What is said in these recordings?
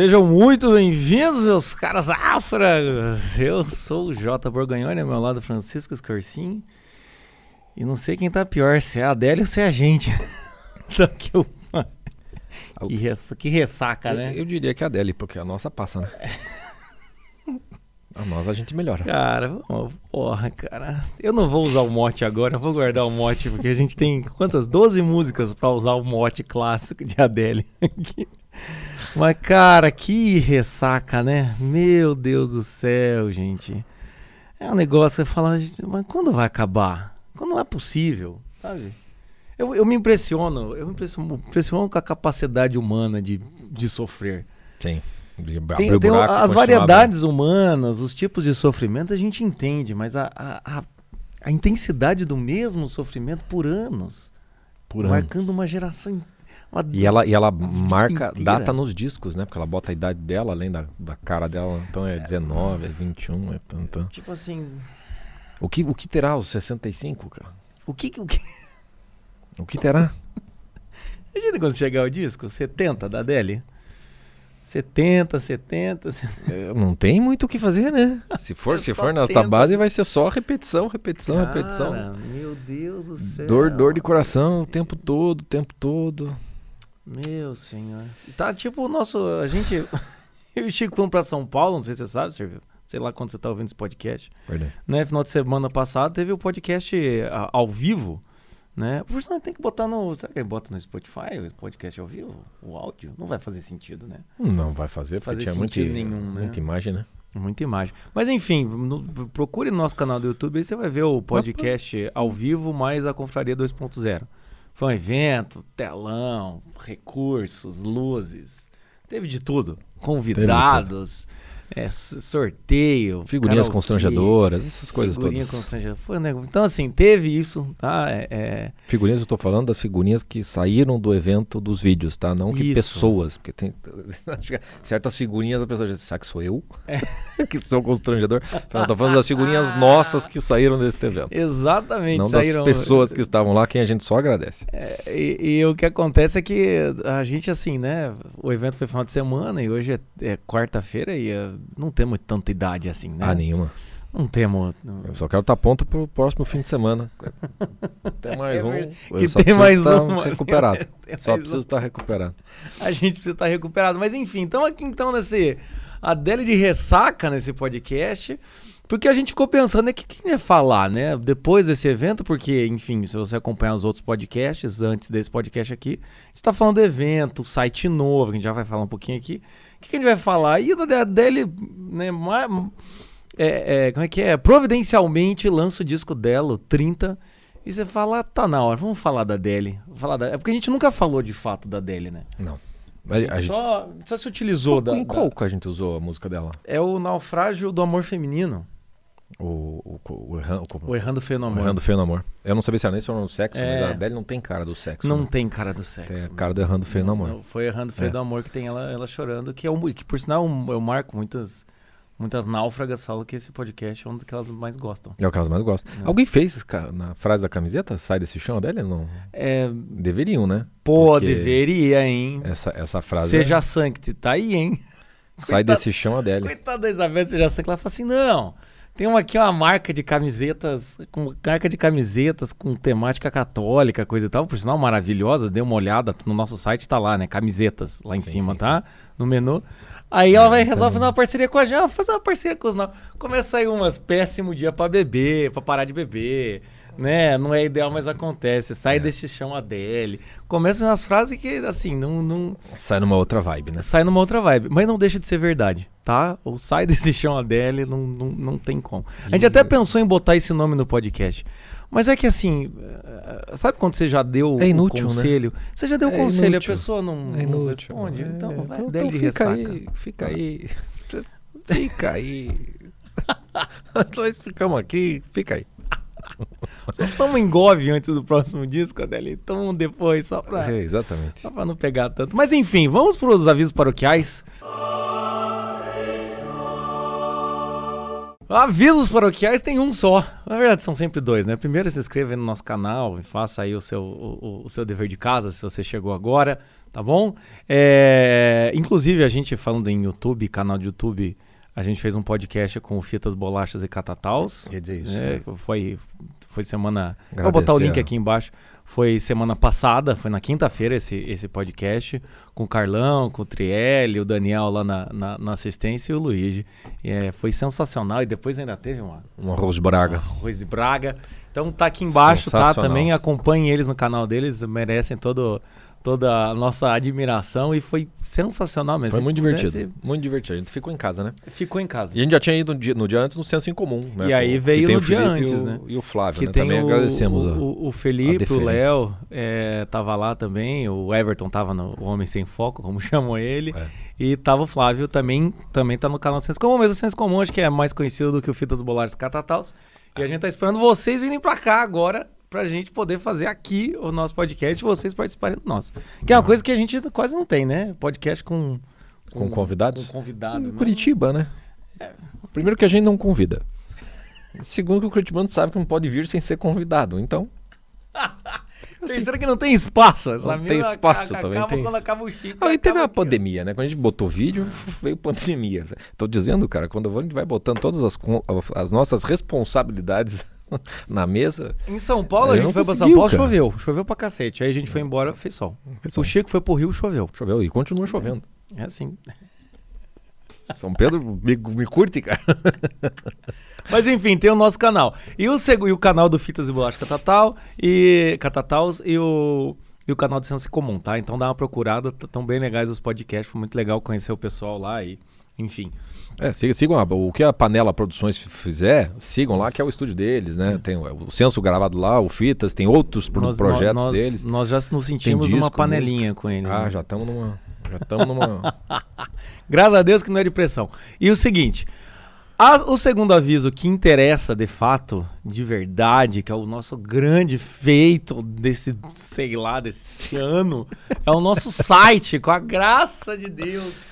Sejam muito bem-vindos, meus caras afras! Eu sou o Jota Borgonhoni, ao meu lado Francisco Scorsin. E não sei quem tá pior, se é a Adélia ou se é a gente. Então, que, eu... que, res... que ressaca, né? Eu, eu diria que é a Adele, porque a nossa passa, né? a nossa a gente melhora. Cara, porra, cara. Eu não vou usar o mote agora, eu vou guardar o mote, porque a gente tem quantas? 12 músicas pra usar o mote clássico de Adele aqui. Mas, cara, que ressaca, né? Meu Deus do céu, gente. É um negócio que você fala, mas quando vai acabar? Quando não é possível, sabe? Eu, eu me impressiono, eu me impressiono, impressiono com a capacidade humana de, de sofrer. Sim. Tem, tem as variedades humanas, os tipos de sofrimento a gente entende, mas a, a, a, intensidade do mesmo sofrimento por anos, por marcando anos. uma geração uma, e ela, e ela marca inteira. data nos discos, né? Porque ela bota a idade dela, além da, da cara dela. Então é 19, é 21, é tanto. Tipo assim. O que, o que terá os 65, cara? O que. O que, o que terá? Imagina quando chegar o disco, 70 da Adele. 70, 70, 70. É, não tem muito o que fazer, né? Se for, se for na base, vai ser só repetição, repetição, Cara, repetição. Meu Deus do céu. Dor, dor de coração o tempo todo, o tempo todo. Meu senhor. Tá tipo o nosso. A gente. Eu e o Chico fomos pra São Paulo, não sei se você sabe, Serviu. Sei lá quando você tá ouvindo esse podcast. Verdade. Né? Final de semana passado teve o podcast ao vivo né? Por isso tem que botar no. Será que ele bota no Spotify o podcast ao vivo? O áudio? Não vai fazer sentido, né? Não vai fazer, fazer sentido muito, nenhum, né? Muita imagem, né? Muita imagem. Mas enfim, no, procure no nosso canal do YouTube aí você vai ver o podcast ao vivo mais a Confraria 2.0. Foi um evento, telão, recursos, luzes. Teve de tudo. Convidados. Teve de tudo é, sorteio. Figurinhas karaokê, constrangedoras, essas coisas figurinha todas. Constrangedora. Né? Então, assim, teve isso, tá? É, é... Figurinhas, eu tô falando das figurinhas que saíram do evento dos vídeos, tá? Não que isso. pessoas, porque tem certas figurinhas a pessoa diz, será que sou eu? É. que sou constrangedor. Não, tô falando das figurinhas nossas que saíram desse evento. Exatamente. Não saíram... das pessoas que estavam lá, quem a gente só agradece. É, e, e, o que acontece é que a gente, assim, né? O evento foi final de semana e hoje é, é quarta-feira e não temos tanta idade assim, né? Ah, nenhuma. Não temos. Eu só quero estar pronto para o próximo fim de semana. Tem mais é um. Que tem mais um. Recuperado. só preciso um. estar recuperado. A gente precisa estar recuperado. Mas enfim, estamos aqui então nesse. Adele de ressaca nesse podcast. Porque a gente ficou pensando, né, o que, que ia falar, né? Depois desse evento, porque, enfim, se você acompanhar os outros podcasts, antes desse podcast aqui, a gente está falando do evento, site novo, que a gente já vai falar um pouquinho aqui. O que, que a gente vai falar? E a Adele, né, é, é, como é que é? Providencialmente lança o disco dela, o 30, e você fala, tá na hora, vamos falar da Adele. Falar da... É porque a gente nunca falou de fato da Adele, né? Não. A gente, a gente... Só, só se utilizou da. Em qual da... que a gente usou a música dela? É o Naufrágio do Amor Feminino. O, o, o, errando, o Errando Feio no Amor. O Errando Feio no Amor. Eu não sabia se era nem no sexo, é. mas a Adele não tem cara do sexo. Não né? tem cara do sexo. Tem a cara do Errando Feio no Amor. Não, foi Errando Feio é. do Amor que tem ela, ela chorando, que, é um, que por sinal eu marco muitas muitas náufragas falam que esse podcast é um que elas mais gostam. É o que elas mais gostam. É. Alguém fez na frase da camiseta? Sai desse chão Adele? Não. É... Deveriam, né? Pô, Porque deveria, hein? Essa, essa frase. Seja é... Tá aí, hein? Sai Coitado, desse chão Adele. Coitada da Isabel Seja Sancti, ela fala assim: não. Tem uma, aqui uma marca de camisetas, com marca de camisetas com temática católica, coisa e tal, por sinal maravilhosa, dê uma olhada no nosso site, tá lá, né? Camisetas lá em sim, cima, sim, tá? Sim. No menu. Aí ela vai resolver fazer uma parceria com a gente, fazer uma parceria com os não. Começa a sair umas péssimo dia para beber, para parar de beber né? Não é ideal, mas acontece. Sai é. desse chão Adele. Começam umas frases que, assim, não, não. Sai numa outra vibe, né? Sai numa outra vibe. Mas não deixa de ser verdade, tá? Ou sai desse chão Adele, não, não, não tem como. A gente até pensou em botar esse nome no podcast. Mas é que assim, eh, sabe quando você já deu é inútil, o conselho? Né? Você já deu o é conselho, inútil. a pessoa não, é não responde. É, então, vai então, dele então fica ressaca. aí, fica aí. fica aí. Nós ficamos aqui, fica aí. Só toma engove antes do próximo disco, Adeli. Toma depois, só pra. É, exatamente. Só pra não pegar tanto. Mas enfim, vamos para os avisos paroquiais. Avisos paroquiais tem um só. Na verdade, são sempre dois, né? Primeiro, se inscreva no nosso canal e faça aí o seu, o, o seu dever de casa, se você chegou agora. Tá bom? É, inclusive, a gente falando em YouTube, canal de YouTube, a gente fez um podcast com Fitas, Bolachas e Catataus. Quer dizer isso. É, foi, foi semana. Agradecer. Vou botar o link aqui embaixo. Foi semana passada, foi na quinta-feira esse, esse podcast, com o Carlão, com o Trielli, o Daniel lá na, na, na assistência e o Luigi. É, foi sensacional. E depois ainda teve uma. Um arroz de Braga. Um arroz de Braga. Então tá aqui embaixo, tá? Também acompanhem eles no canal deles, merecem todo toda a nossa admiração e foi sensacional mesmo. Foi muito divertido. Pudesse... Muito divertido. A gente ficou em casa, né? Ficou em casa. E a gente já tinha ido no dia, no dia antes no Senso em Comum, né? E aí veio no dia antes, né? E o Flávio, que né? Também o, agradecemos. O, o Felipe, o Léo, é, tava lá também. O Everton tava no Homem Sem Foco, como chamou ele. É. E tava o Flávio também, também tá no canal Senso Comum, mas o Senso Comum acho que é mais conhecido do que o Fitas Bolares Catataus. E a gente tá esperando vocês virem pra cá agora pra gente poder fazer aqui o nosso podcast e vocês participarem do nosso. Que é uma coisa que a gente quase não tem, né? Podcast com... Com, com convidados? Com convidado. Em né? Curitiba, né? É. Primeiro que a gente não convida. Segundo que o curitibano sabe que não pode vir sem ser convidado. Então... Terceiro que não tem espaço. Essa não tem espaço também. Acaba tem quando acaba o Chico. E teve a pandemia, né? Quando a gente botou vídeo, veio pandemia. Tô dizendo, cara, quando a gente vai botando todas as, as nossas responsabilidades na mesa. Em São Paulo, a gente foi pra São Paulo, cara. choveu. Choveu pra cacete. Aí a gente foi embora, fez sol. O Chico foi pro Rio, choveu. Choveu e continua chovendo. É assim. São Pedro me, me curte, cara. Mas enfim, tem o nosso canal. E o, e o canal do Fitas e Bolacha Catatal e Catataus e o, e o canal do Senso Comum, tá? Então dá uma procurada, estão bem legais os podcasts, foi muito legal conhecer o pessoal lá e enfim. É, sigam, a, o que a Panela Produções fizer, sigam lá, que é o estúdio deles, né? Isso. Tem o, o censo gravado lá, o Fitas, tem outros nós, projetos nós, deles. Nós já nos sentimos disco, numa panelinha música. com eles. Ah, né? já estamos numa. Já estamos numa. Graças a Deus que não é de pressão. E o seguinte. A, o segundo aviso que interessa de fato, de verdade, que é o nosso grande feito desse, sei lá, desse ano, é o nosso site, com a graça de Deus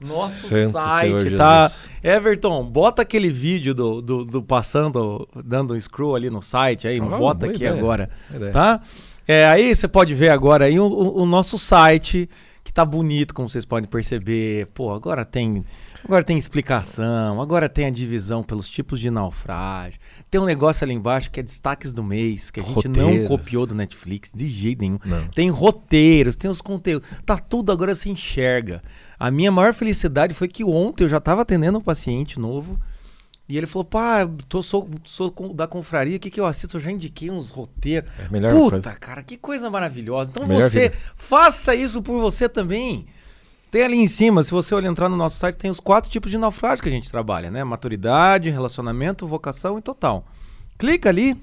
nosso Santo site, tá? Everton, bota aquele vídeo do, do, do, passando, dando um scroll ali no site aí, oh, bota aqui ideia. agora, tá? É, aí você pode ver agora aí o, o, o, nosso site, que tá bonito, como vocês podem perceber. Pô, agora tem... Agora tem explicação, agora tem a divisão pelos tipos de naufrágio. Tem um negócio ali embaixo que é destaques do mês, que a gente não copiou do Netflix de jeito nenhum. Não. Tem roteiros, tem os conteúdos. Tá tudo agora se enxerga. A minha maior felicidade foi que ontem eu já estava atendendo um paciente novo. E ele falou, pá, tô, sou, sou da confraria, o que, que eu assisto? Eu já indiquei uns roteiros. É melhor Puta, coisa. cara, que coisa maravilhosa. Então melhor você, vida. faça isso por você também. Tem ali em cima, se você olhar entrar no nosso site, tem os quatro tipos de naufrágio que a gente trabalha, né? Maturidade, relacionamento, vocação e total. Clica ali,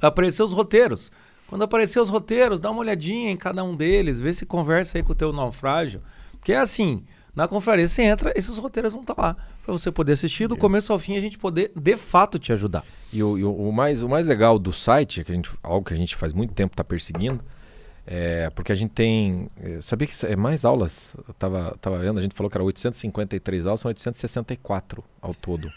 aparecer os roteiros. Quando aparecer os roteiros, dá uma olhadinha em cada um deles, vê se conversa aí com o teu naufrágio. Porque é assim, na confraria você entra, esses roteiros vão estar tá lá. para você poder assistir do começo ao fim a gente poder, de fato, te ajudar. E o, e o, mais, o mais legal do site, que a gente, algo que a gente faz muito tempo está perseguindo, é porque a gente tem. É, sabia que é mais aulas? Eu tava, tava vendo, a gente falou que era 853 aulas, são 864 ao todo.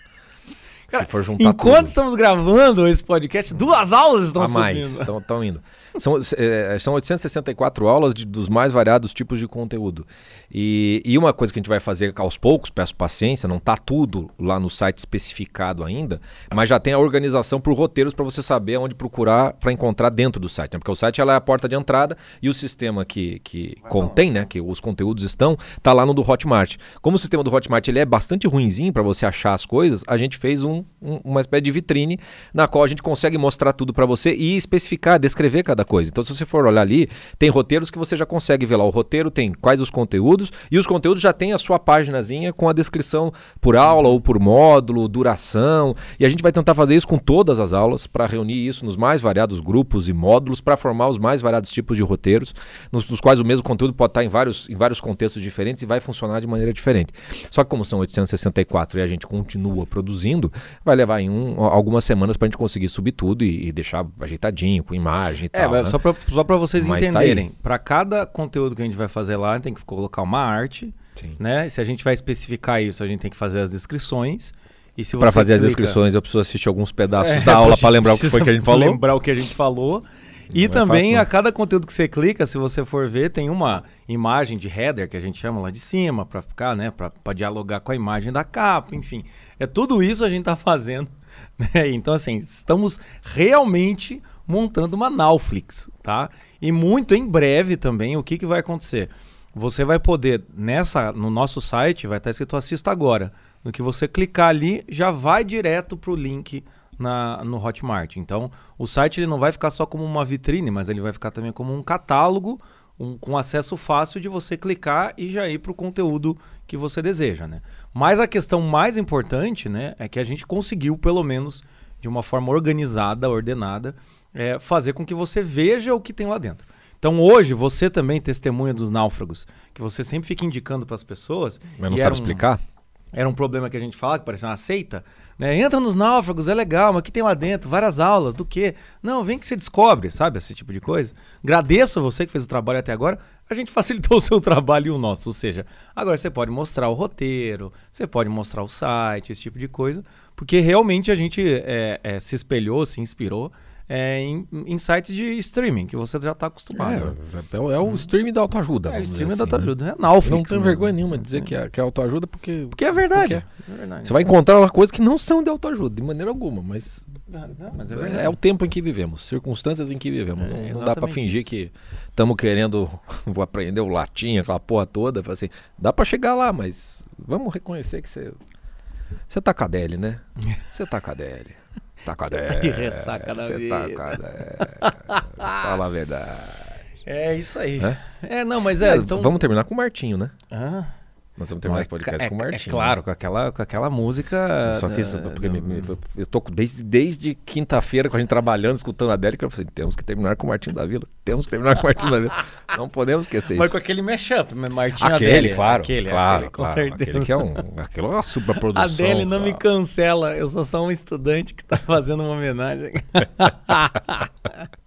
Cara, se for juntar enquanto tudo. estamos gravando esse podcast, duas aulas estão a mais, estão indo. São, é, são 864 aulas de, dos mais variados tipos de conteúdo. E, e, uma coisa que a gente vai fazer aos poucos, peço paciência, não está tudo lá no site especificado ainda, mas já tem a organização por roteiros para você saber onde procurar para encontrar dentro do site. Né? Porque o site ela é a porta de entrada e o sistema que, que contém, né, que os conteúdos estão, está lá no do Hotmart. Como o sistema do Hotmart ele é bastante ruinzinho para você achar as coisas, a gente fez um, um, uma espécie de vitrine na qual a gente consegue mostrar tudo para você e especificar, descrever cada coisa. Então, se você for olhar ali, tem roteiros que você já consegue ver lá. O roteiro tem quais os conteúdos e os conteúdos já tem a sua páginazinha com a descrição por aula ou por módulo, duração. E a gente vai tentar fazer isso com todas as aulas para reunir isso nos mais variados grupos e módulos para formar os mais variados tipos de roteiros, nos, nos, quais o mesmo conteúdo pode estar em vários, em vários contextos diferentes e vai funcionar de maneira diferente. Só que como são 864 e a gente continua produzindo, vai levar em um, algumas semanas para a gente conseguir subir tudo e, e, deixar ajeitadinho, com imagem e é, tal. Né? Só para só vocês Mas tá entenderem, tá para cada conteúdo que a gente vai fazer lá, tem que colocar uma arte, Sim. né? Se a gente vai especificar isso, a gente tem que fazer as descrições. Para fazer clica... as descrições, eu preciso assistir alguns pedaços é, da aula para lembrar o que foi que a gente falou. Lembrar o que a gente falou. E também fácil, a cada conteúdo que você clica, se você for ver, tem uma imagem de header que a gente chama lá de cima para ficar, né, para dialogar com a imagem da capa, enfim. É tudo isso a gente está fazendo. Né? Então assim, estamos realmente montando uma Nauflix, tá? E muito em breve também, o que, que vai acontecer? Você vai poder, nessa, no nosso site, vai estar escrito assista agora. No que você clicar ali, já vai direto para o link na, no Hotmart. Então, o site ele não vai ficar só como uma vitrine, mas ele vai ficar também como um catálogo um, com acesso fácil de você clicar e já ir para o conteúdo que você deseja. Né? Mas a questão mais importante né, é que a gente conseguiu, pelo menos de uma forma organizada, ordenada, é, fazer com que você veja o que tem lá dentro. Então hoje você também testemunha dos náufragos, que você sempre fica indicando para as pessoas. Mas não sabe um, explicar? Era um problema que a gente fala, que parecia uma seita. Né? Entra nos náufragos, é legal, mas o que tem lá dentro? Várias aulas, do quê? Não, vem que você descobre, sabe? Esse tipo de coisa. Agradeço a você que fez o trabalho até agora. A gente facilitou o seu trabalho e o nosso. Ou seja, agora você pode mostrar o roteiro, você pode mostrar o site, esse tipo de coisa. Porque realmente a gente é, é, se espelhou, se inspirou é, em, em, sites de streaming, que você já está acostumado. É, é, é, o streaming da autoajuda. É o streaming assim, da autoajuda. Né? É Nauflix, não tenho vergonha nenhuma de dizer que é, que é autoajuda porque... Porque é verdade. Porque é. verdade. Você vai encontrar coisas que não são de autoajuda, de maneira alguma, mas... Não, mas é, é, o tempo em que vivemos, circunstâncias em que vivemos. não, não dá para fingir isso. que estamos querendo vou aprender o latim, aquela porra toda. Assim, dá para chegar lá, mas vamos reconhecer que você... Você tá com a Deli, né? Você tá com a Deli. Tá com a Tá de ressaca na Você tá com a Fala a verdade. É isso aí. É, é não, mas é, é, então... Vamos terminar com o Martinho, né? Ah. Nós vamos terminar esse podcast é, com o Martinho. É claro, né? com, aquela, com aquela música. Só que isso, porque me, me, eu tô desde, desde quinta-feira com a gente trabalhando, escutando a Délica, eu falei, temos que terminar com o Martinho da Vila. Temos que terminar com o Martinho da Vila. Não podemos esquecer Mas isso. com aquele mashup, Martinho aquele, claro. Aquele, claro, aquele, claro. Com certeza. Aquele que é um. Aquilo é uma superprodução. A Adele não me cancela, eu sou só um estudante que tá fazendo uma homenagem.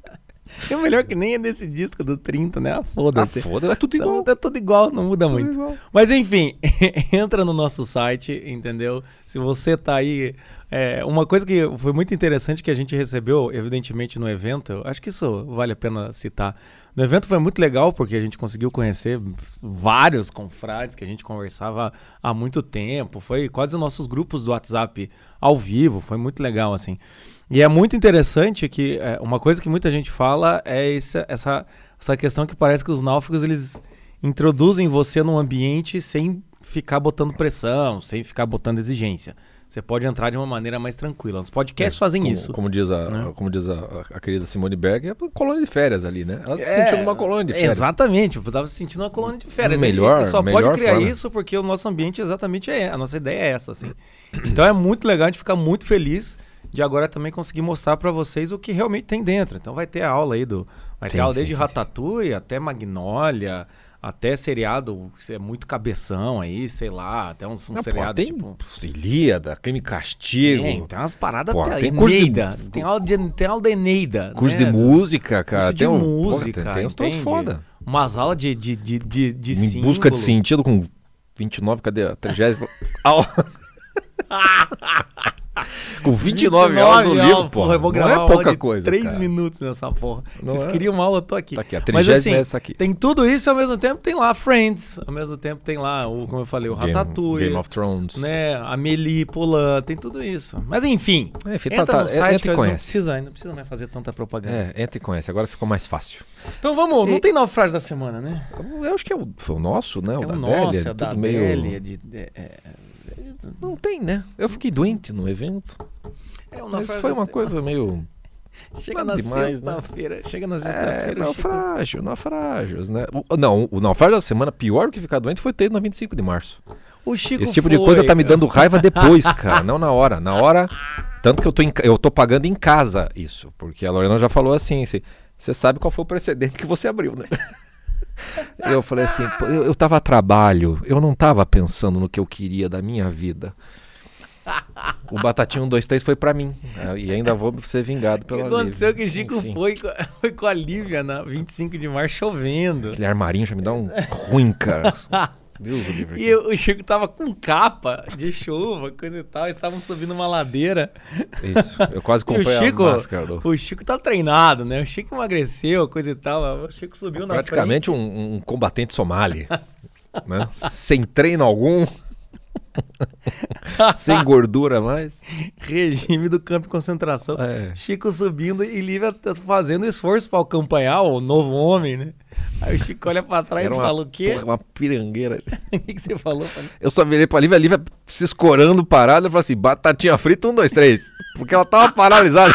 É melhor que nem é desse disco do 30, né? Ah, foda-se. Ah, foda é tudo então, igual. É tudo igual, não muda muito. Igual. Mas enfim, entra no nosso site, entendeu? Se você tá aí. É, uma coisa que foi muito interessante que a gente recebeu, evidentemente, no evento, acho que isso vale a pena citar. No evento foi muito legal porque a gente conseguiu conhecer vários confrades que a gente conversava há muito tempo. Foi quase os nossos grupos do WhatsApp ao vivo, foi muito legal, assim. E é muito interessante que é, uma coisa que muita gente fala é essa, essa, essa questão que parece que os náufragos eles introduzem você num ambiente sem ficar botando pressão, sem ficar botando exigência. Você pode entrar de uma maneira mais tranquila. Os podcasts é, fazem como, isso. Como diz, a, né? como diz a, a, querida Simone Berg, é colônia de férias ali, né? Ela se é, sentiu numa colônia de férias. Exatamente, eu estava se sentindo uma colônia de férias. Melhor, e, só melhor pode criar forma. isso porque o nosso ambiente exatamente é. A nossa ideia é essa, assim. Então é muito legal, a gente fica muito feliz de agora também conseguir mostrar para vocês o que realmente tem dentro. Então vai ter aula aí do. Vai sim, ter aula desde sim, Ratatouille até Magnólia, até seriado, é muito cabeção aí, sei lá, até um, um Não, seriado pô, tem tipo. Ilíada, Crime Castigo. Tem, tem umas paradas pô, tem Eneida. De... Tem, aula de, tem aula da Eneida. Curso né? de música, cara. Curso de tem um, música. Porra, tem, tem uns troços foda. Umas aulas de, de, de, de, de Em símbolo. busca de sentido com 29, cadê a 30 aula? Com 29, 29 aulas no livro, porra. Eu vou gravar não é pouca coisa. 3 cara. minutos nessa porra. Não Vocês é? queriam uma aula, eu tô aqui. Tá aqui, a Mas assim, é essa aqui. tem tudo isso e ao mesmo tempo tem lá Friends. Ao mesmo tempo tem lá, o, como eu falei, o Game, Ratatouille. Game of Thrones. Né, a Amélie Poulain, tem tudo isso. Mas enfim, é, enfim entra tá, no site entra e conhece. não precisa, não precisa mais fazer tanta propaganda. É, entra e conhece. Agora ficou mais fácil. Então vamos, e... não tem naufrágio da semana, né? Eu acho que é o, foi o nosso, né? O é da o nosso, Délia, é da tudo meio... Délia, de, é, é, não tem, né? Eu fiquei doente no evento. É um Mas foi uma coisa meio. Chega na sexta-feira. Né? Chega na sexta-feira. É, naufrágio, naufrágios, né? O, não, o naufrágio da semana pior do que ficar doente foi ter no 25 de março. Esse tipo foi, de coisa tá me dando raiva depois, cara, não na hora. Na hora, tanto que eu tô, em, eu tô pagando em casa isso, porque a Lorena já falou assim, assim você sabe qual foi o precedente que você abriu, né? eu falei assim, eu, eu tava a trabalho, eu não tava pensando no que eu queria da minha vida. O Batatinha 1, 2, 3 foi pra mim. É, e ainda vou ser vingado pela O que aconteceu Lívia. que Chico foi, foi com a Lívia na 25 de março chovendo. Aquele armarinho já me dá um ruim, cara. Deus do livro. E o Chico tava com capa de chuva, coisa e tal. Estavam subindo uma ladeira. Isso. Eu quase comprei o Chico, a máscara. Do... O Chico tá treinado, né? O Chico emagreceu, coisa e tal. O Chico subiu na Praticamente um, um combatente somali. né? Sem treino algum. Sem gordura mais. Regime do campo de concentração. É. Chico subindo e Lívia fazendo esforço para acompanhar o novo homem, né? Aí o Chico olha para trás Era e fala o quê? Porra, uma pirangueira. o que, que, você falou? Eu só virei pra Lívia, a Lívia se escorando parada. Eu falei assim: batatinha frita, um, dois, três. Porque ela tava paralisada.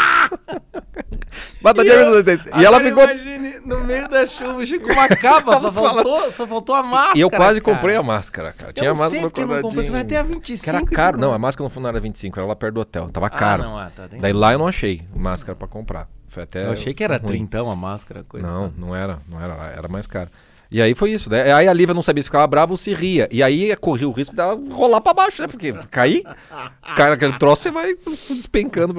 Batatinha um, dois, três. E ela ficou. Imagine, no meio da chuva, com uma capa, só faltou, só faltou a máscara. E eu quase cara. comprei a máscara, cara. Tinha eu a máscara porque não comprei, você vai ter a 25. Que era caro. Não, a máscara não era 25, era lá perto do hotel. Tava ah, caro. Não, ah, tá, Daí lá eu não achei máscara pra comprar. Foi até eu achei que era ruim. 30 a máscara. Coisa não, não era. Não era. Era mais caro. E aí foi isso. Né? Aí a Lívia não sabia se ficava brava ou se ria. E aí corria o risco dela rolar pra baixo, né? Porque cair, cai naquele troço, você vai despencando.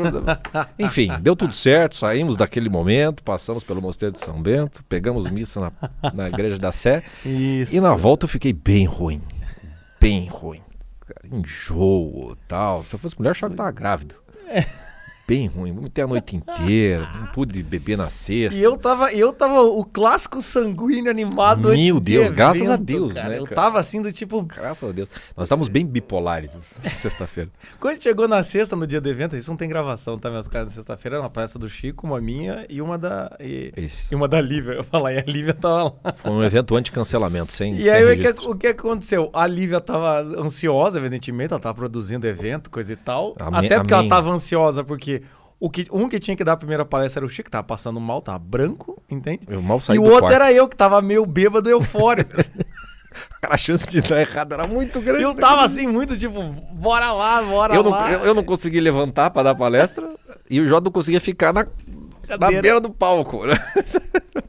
Enfim, deu tudo certo. Saímos daquele momento, passamos pelo Mosteiro de São Bento, pegamos missa na, na Igreja da Sé. Isso. E na volta eu fiquei bem ruim. Bem ruim. Enjoo tal. Se eu fosse mulher, eu achava que tava grávida. É bem ruim. Vomitei a noite inteira, não pude beber na sexta. E eu tava, eu tava o clássico sanguíneo animado. Meu Deus, de graças a Deus, cara. né? Eu tava assim do tipo. Graças a Deus. Nós estávamos bem bipolares sexta-feira. Quando chegou na sexta, no dia do evento, isso não tem gravação, tá, meus caras? Na sexta-feira, uma palestra do Chico, uma minha e uma da. E, e uma da Lívia. Eu falei, a Lívia tava lá. Foi um evento anti-cancelamento, sem. E sem aí o que, o que aconteceu? A Lívia tava ansiosa, evidentemente, ela tava produzindo evento, coisa e tal. A até porque ela tava ansiosa, porque o que, um que tinha que dar a primeira palestra era o Chico, que tava passando mal, tava branco, entende? Eu mal saí e o outro quarto. era eu, que tava meio bêbado e eufórico. Cara, a chance de dar errado era muito grande. Eu tava assim, muito tipo, bora lá, bora eu lá. Não, eu, eu, não consegui levantar pra dar palestra e o Jó não conseguia ficar na, na beira do palco. Né?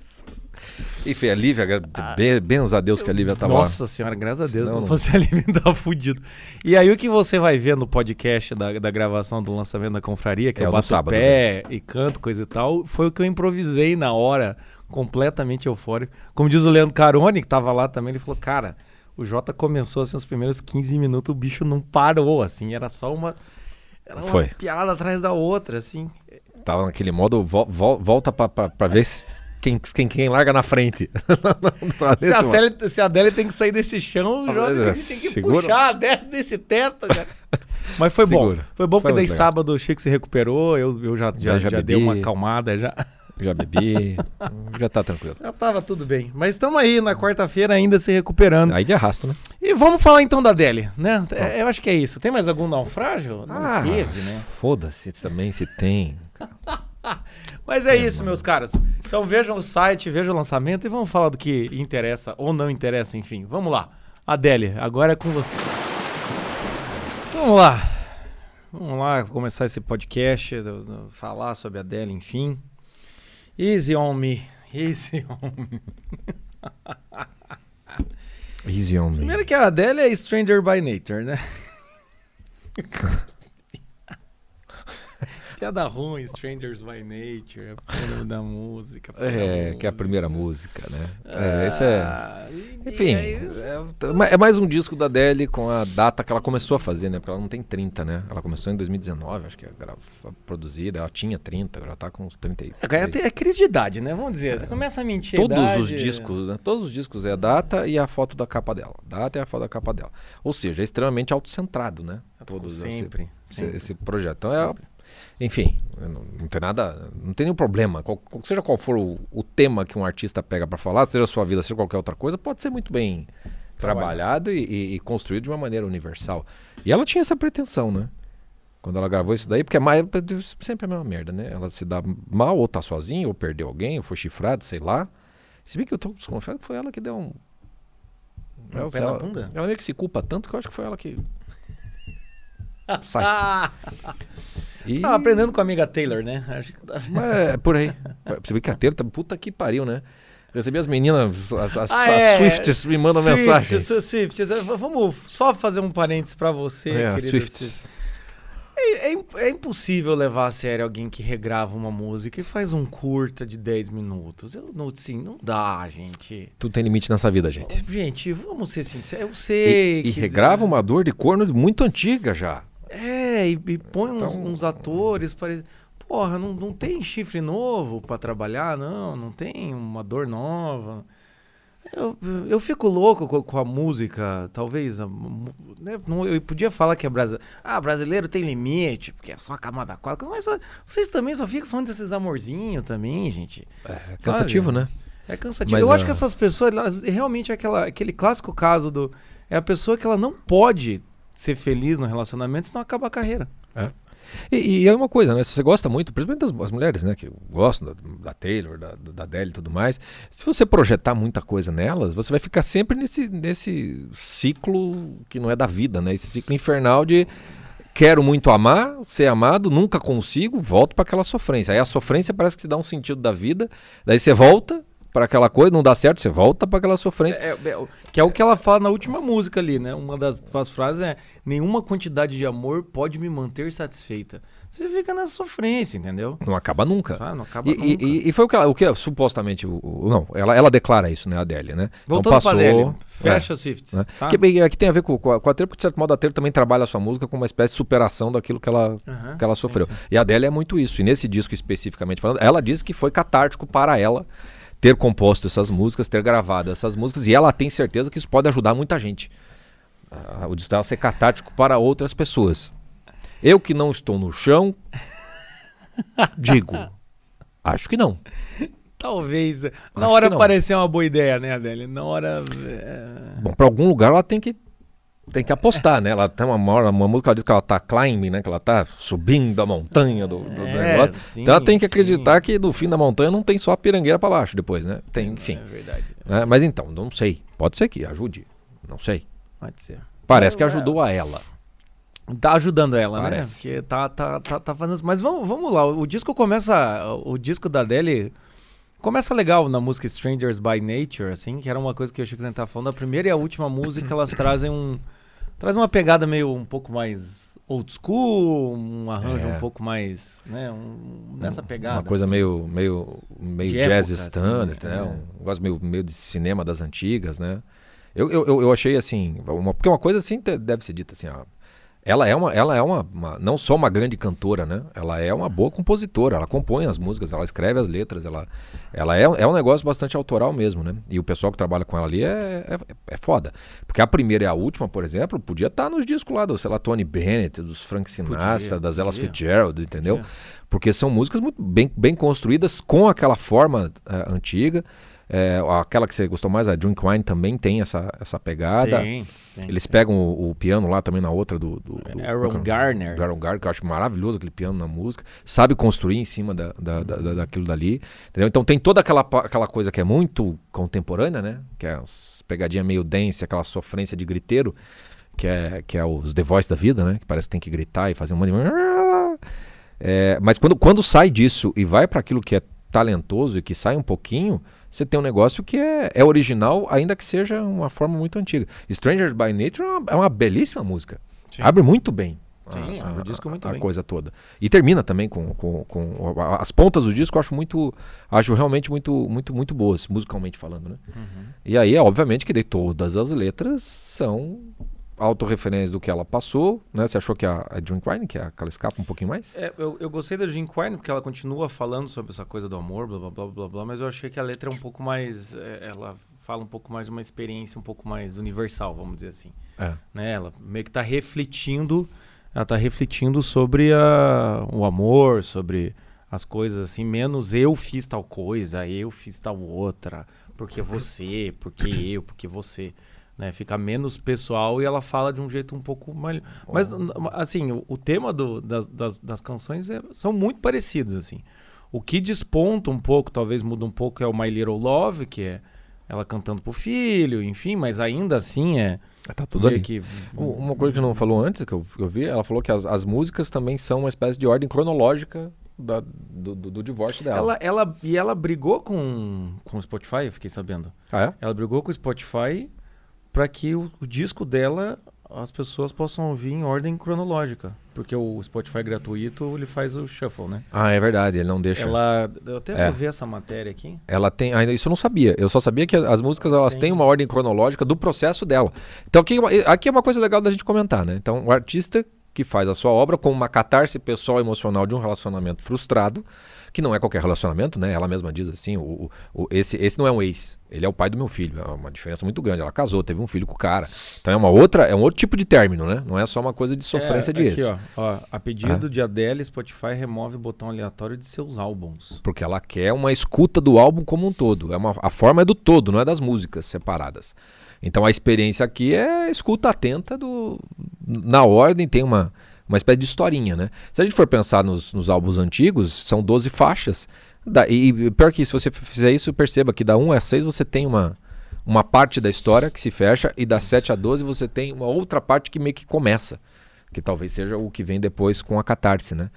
Enfim, a Lívia, ah, benza a Deus que a Lívia tava Nossa lá. senhora, graças a Deus, não, não fosse a Lívia, tava fudido. E aí o que você vai ver no podcast da, da gravação do lançamento da confraria, que é, eu bato sábado, pé né? e canto, coisa e tal, foi o que eu improvisei na hora, completamente eufórico. Como diz o Leandro Caroni, que tava lá também, ele falou, cara, o Jota começou assim, os primeiros 15 minutos, o bicho não parou, assim, era só uma... Era uma foi. piada atrás da outra, assim. Tava naquele modo, vo, vo, volta pra, pra, pra ver se quem, quem, quem larga na frente. se, a Célia, se a Adélia tem que sair desse chão, o Jorge tem, tem que Segura. puxar, desce desse teto, cara. Mas foi Segura. bom. Foi bom porque daí sábado o Chico se recuperou, eu, eu já, já, já, já dei uma acalmada, já. Já bebi, já tá tranquilo. Já tava tudo bem. Mas estamos aí na quarta-feira ainda se recuperando. Aí de arrasto, né? E vamos falar então da Adélia, né? É, eu acho que é isso. Tem mais algum naufrágio? Não ah, teve, né? Foda-se também se tem. Mas é, é isso, mano. meus caras. Então vejam o site, vejam o lançamento e vamos falar do que interessa ou não interessa, enfim. Vamos lá. Adélia, agora é com você. Vamos lá. Vamos lá começar esse podcast, falar sobre a Adélia, enfim. Easy on me. Easy on me. Easy on me. Primeiro que a Adélia é Stranger by Nature, né? Piada ruim, Strangers by Nature, é o nome da música. É, que é a primeira música, né? É, esse é. Ah, enfim, é, é, mais um disco da Adele com a data que ela começou a fazer, né? Porque ela não tem 30, né? Ela começou em 2019, acho que é produzida. Ela tinha 30, agora tá com uns 30. É, é crise de idade, né? Vamos dizer, você começa a mentir. Todos os discos, né? Todos os discos é a data e a foto da capa dela. Data e a foto da capa dela. Ou seja, é extremamente autocentrado, né? Todos sempre, esse, sempre. esse projeto. Então é enfim, não, tem nada, não tem nenhum problema. Qual, seja qual for o, o, tema que um artista pega para falar, seja a sua vida, seja qualquer outra coisa, pode ser muito bem trabalhado e, e, e, construído de uma maneira universal. E ela tinha essa pretensão, né? Quando ela gravou isso daí, porque é mais, sempre é a mesma merda, né? Ela se dá mal, ou tá sozinha, ou perdeu alguém, ou foi chifrado, sei lá. Se bem que eu tô desconfiado que foi ela que deu um. um ela, ela, ela meio que se culpa tanto que eu acho que foi ela que. Sai. E... Tava aprendendo com a amiga Taylor, né? Acho que... É, por aí. Você vê que a Taylor tá puta que pariu, né? Recebi as meninas, as, as, ah, é. Swifts me mandam Swift, mensagens. Swifts, vamos só fazer um parênteses para você, é, querido. Swifts. É, é, é, impossível levar a sério alguém que regrava uma música e faz um curta de 10 minutos. Eu não, assim, não dá, gente. Tudo tem limite nessa vida, gente. Gente, vamos ser sinceros. Eu sei. E, e regrava uma dor de corno muito antiga já. É, e, e põe então... uns, uns, atores. Pare... Porra, não, não tem chifre novo para trabalhar, não. Não tem uma dor nova. Eu, eu fico louco com, com a música, talvez. Né, não, eu podia falar que é brasileiro. Ah, brasileiro tem limite, porque é só a camada 4. Mas ah, vocês também só ficam falando desses amorzinhos também, gente. É cansativo, Sabe? né? É cansativo. Mas, eu acho que essas pessoas, elas, realmente é aquela, aquele clássico caso do. É a pessoa que ela não pode ser feliz no relacionamento, senão acaba a carreira. É. E, e, é uma coisa, né? Se você gosta muito, principalmente das mulheres, né? Que gostam da, da Taylor, da, da e tudo mais. Se você projetar muita coisa nelas, você vai ficar sempre nesse, nesse ciclo que não é da vida, né? Esse ciclo infernal de quero muito amar, ser amado, nunca consigo, volto para aquela sofrência. Aí a sofrência parece que te dá um sentido da vida, daí você volta para aquela coisa, não dá certo, você volta para aquela sofrência. É, é, que é o que ela fala na última música ali, né? Uma das, das frases é: nenhuma quantidade de amor pode me manter satisfeita. Você fica na sofrência, entendeu? Não acaba nunca. Ah, não acaba e, nunca. E, e, foi o que, ela, o que supostamente. O, o, não, ela, ela declara isso, né, a Adélia, né? Voltando então passou. Adélia, fecha é, Swifts. Né? Tá? Que, é, que tem a ver com, com a, com a Taylor, porque de certo modo a Taylor também trabalha a sua música com uma espécie de superação daquilo que ela, uhum, que ela sofreu. Sim, sim. E a Adélia é muito isso. E nesse disco especificamente falando, ela diz que foi catártico para ela ter composto essas músicas, ter gravado essas músicas, e ela tem certeza que isso pode ajudar muita gente. Ah, o digital ser catártico para outras pessoas. Eu que não estou no chão, digo, acho que não. Talvez. Na acho hora parecer uma boa ideia, né, Adélia? Na hora. É... Bom, para algum lugar ela tem que tem que apostar, né? Ela tem uma, uma música ela diz que ela tá climbing, né? Que ela tá subindo a montanha do, do é, negócio. Sim, então ela tem que acreditar sim. que no fim da montanha não tem só a pirangueira para baixo depois, né? Tem, enfim. É verdade. Né? Mas então, não sei. Pode ser que ajude. Não sei. Pode ser. Parece que ajudou a ela. Tá ajudando ela, né? Parece. né? Porque tá, tá, tá, tá fazendo. Mas vamos, vamos lá. O disco começa. O disco da Adele começa legal na música Strangers by Nature, assim, que era uma coisa que eu achei que a gente tava falando. A primeira e a última música, elas trazem um Traz uma pegada meio um pouco mais old school, um arranjo é. um pouco mais, né, um, nessa pegada. Uma coisa assim. meio meio meio de jazz época, standard, assim, né? É. Um negócio meio meio de cinema das antigas, né? Eu, eu, eu achei assim, uma, porque uma coisa assim deve ser dita assim, ó, ela é uma, ela é uma, uma, não só uma grande cantora, né? Ela é uma boa compositora. Ela compõe as músicas, ela escreve as letras, ela, ela é, é um negócio bastante autoral mesmo, né? E o pessoal que trabalha com ela ali é, é, é foda. Porque a primeira e a última, por exemplo, podia estar tá nos discos lá do, sei lá, Tony Bennett, dos Frank Sinatra, podia, das Ella Fitzgerald, entendeu? Podia. Porque são músicas muito bem, bem construídas com aquela forma uh, antiga. É, aquela que você gostou mais, a Drink Wine, também tem essa, essa pegada. Tem, tem, Eles pegam o, o, piano lá também na outra do. do, do Aaron Garner. Aaron Garner, que eu acho maravilhoso aquele piano na música. Sabe construir em cima da, da, da, da daquilo dali. Entendeu? Então tem toda aquela, aquela coisa que é muito contemporânea, né? Que é as pegadinhas meio dense, aquela sofrência de griteiro, que é, que é os The Voice da vida, né? Que parece que tem que gritar e fazer um monte de. É, mas quando, quando sai disso e vai para aquilo que é talentoso e que sai um pouquinho você tem um negócio que é, é original, ainda que seja uma forma muito antiga. Stranger by Nature é uma, é uma belíssima música. Sim. Abre muito bem. Sim, a, a, disco muito a, bem. coisa toda. E termina também com, com, com, as pontas do disco, eu acho muito, acho realmente muito, muito, muito boas, musicalmente falando, né? Uhum. E aí, obviamente, que de todas as letras são autorreferência do que ela passou, né? Você achou que a, a Jean Quine, que, é, que ela escapa um pouquinho mais? É, eu, eu gostei da Jean Quine porque ela continua falando sobre essa coisa do amor, blá, blá, blá, blá, blá, mas eu achei que a letra é um pouco mais... É, ela fala um pouco mais de uma experiência um pouco mais universal, vamos dizer assim. É. Né? Ela meio que está refletindo, ela está refletindo sobre a, o amor, sobre as coisas assim, menos eu fiz tal coisa, eu fiz tal outra, porque você, porque eu, porque você né? Fica menos pessoal e ela fala de um jeito um pouco mais. Mas, assim, o, o tema do, das, das, das, canções é, são muito parecidos, assim. O que desponta um pouco, talvez muda um pouco, é o My Little Love, que é ela cantando pro filho, enfim, mas ainda assim é. Tá tudo ali. Que... Uma coisa que não falou antes, que eu, eu vi, ela falou que as, as músicas também são uma espécie de ordem cronológica da, do, do, do, divórcio dela. Ela, ela, e ela brigou com, com o Spotify, eu fiquei sabendo. Ah, é? Ela brigou com o Spotify para que o, o, disco dela as pessoas possam ouvir em ordem cronológica. Porque o Spotify gratuito, ele faz o shuffle, né? Ah, é verdade, ele não deixa. Ela, eu até é. vou ver essa matéria aqui. Ela tem, ainda isso eu não sabia. Eu só sabia que as músicas elas tem. têm uma ordem cronológica do processo dela. Então aqui, aqui é uma coisa legal da gente comentar, né? Então o artista que faz a sua obra com uma catarse pessoal emocional de um relacionamento frustrado, que não é qualquer relacionamento, né? Ela mesma diz assim, o, o, esse, esse não é um ex, ele é o pai do meu filho. É uma diferença muito grande. Ela casou, teve um filho com o cara. Então é uma outra, é um outro tipo de término, né? Não é só uma coisa de sofrência é, de aqui, ex. Ó, ó, a pedido ah. de Adele, Spotify remove o botão aleatório de seus álbuns. Porque ela quer uma escuta do álbum como um todo. É uma, a forma é do todo, não é das músicas separadas. Então a experiência aqui é escuta atenta do na ordem tem uma uma espécie de historinha, né? Se a gente for pensar nos, nos álbuns antigos, são 12 faixas. Da, e pior que se você fizer isso, perceba que da 1 a 6 você tem uma, uma parte da história que se fecha, e da 7 a 12 você tem uma outra parte que meio que começa. Que talvez seja o que vem depois com a catarse, né?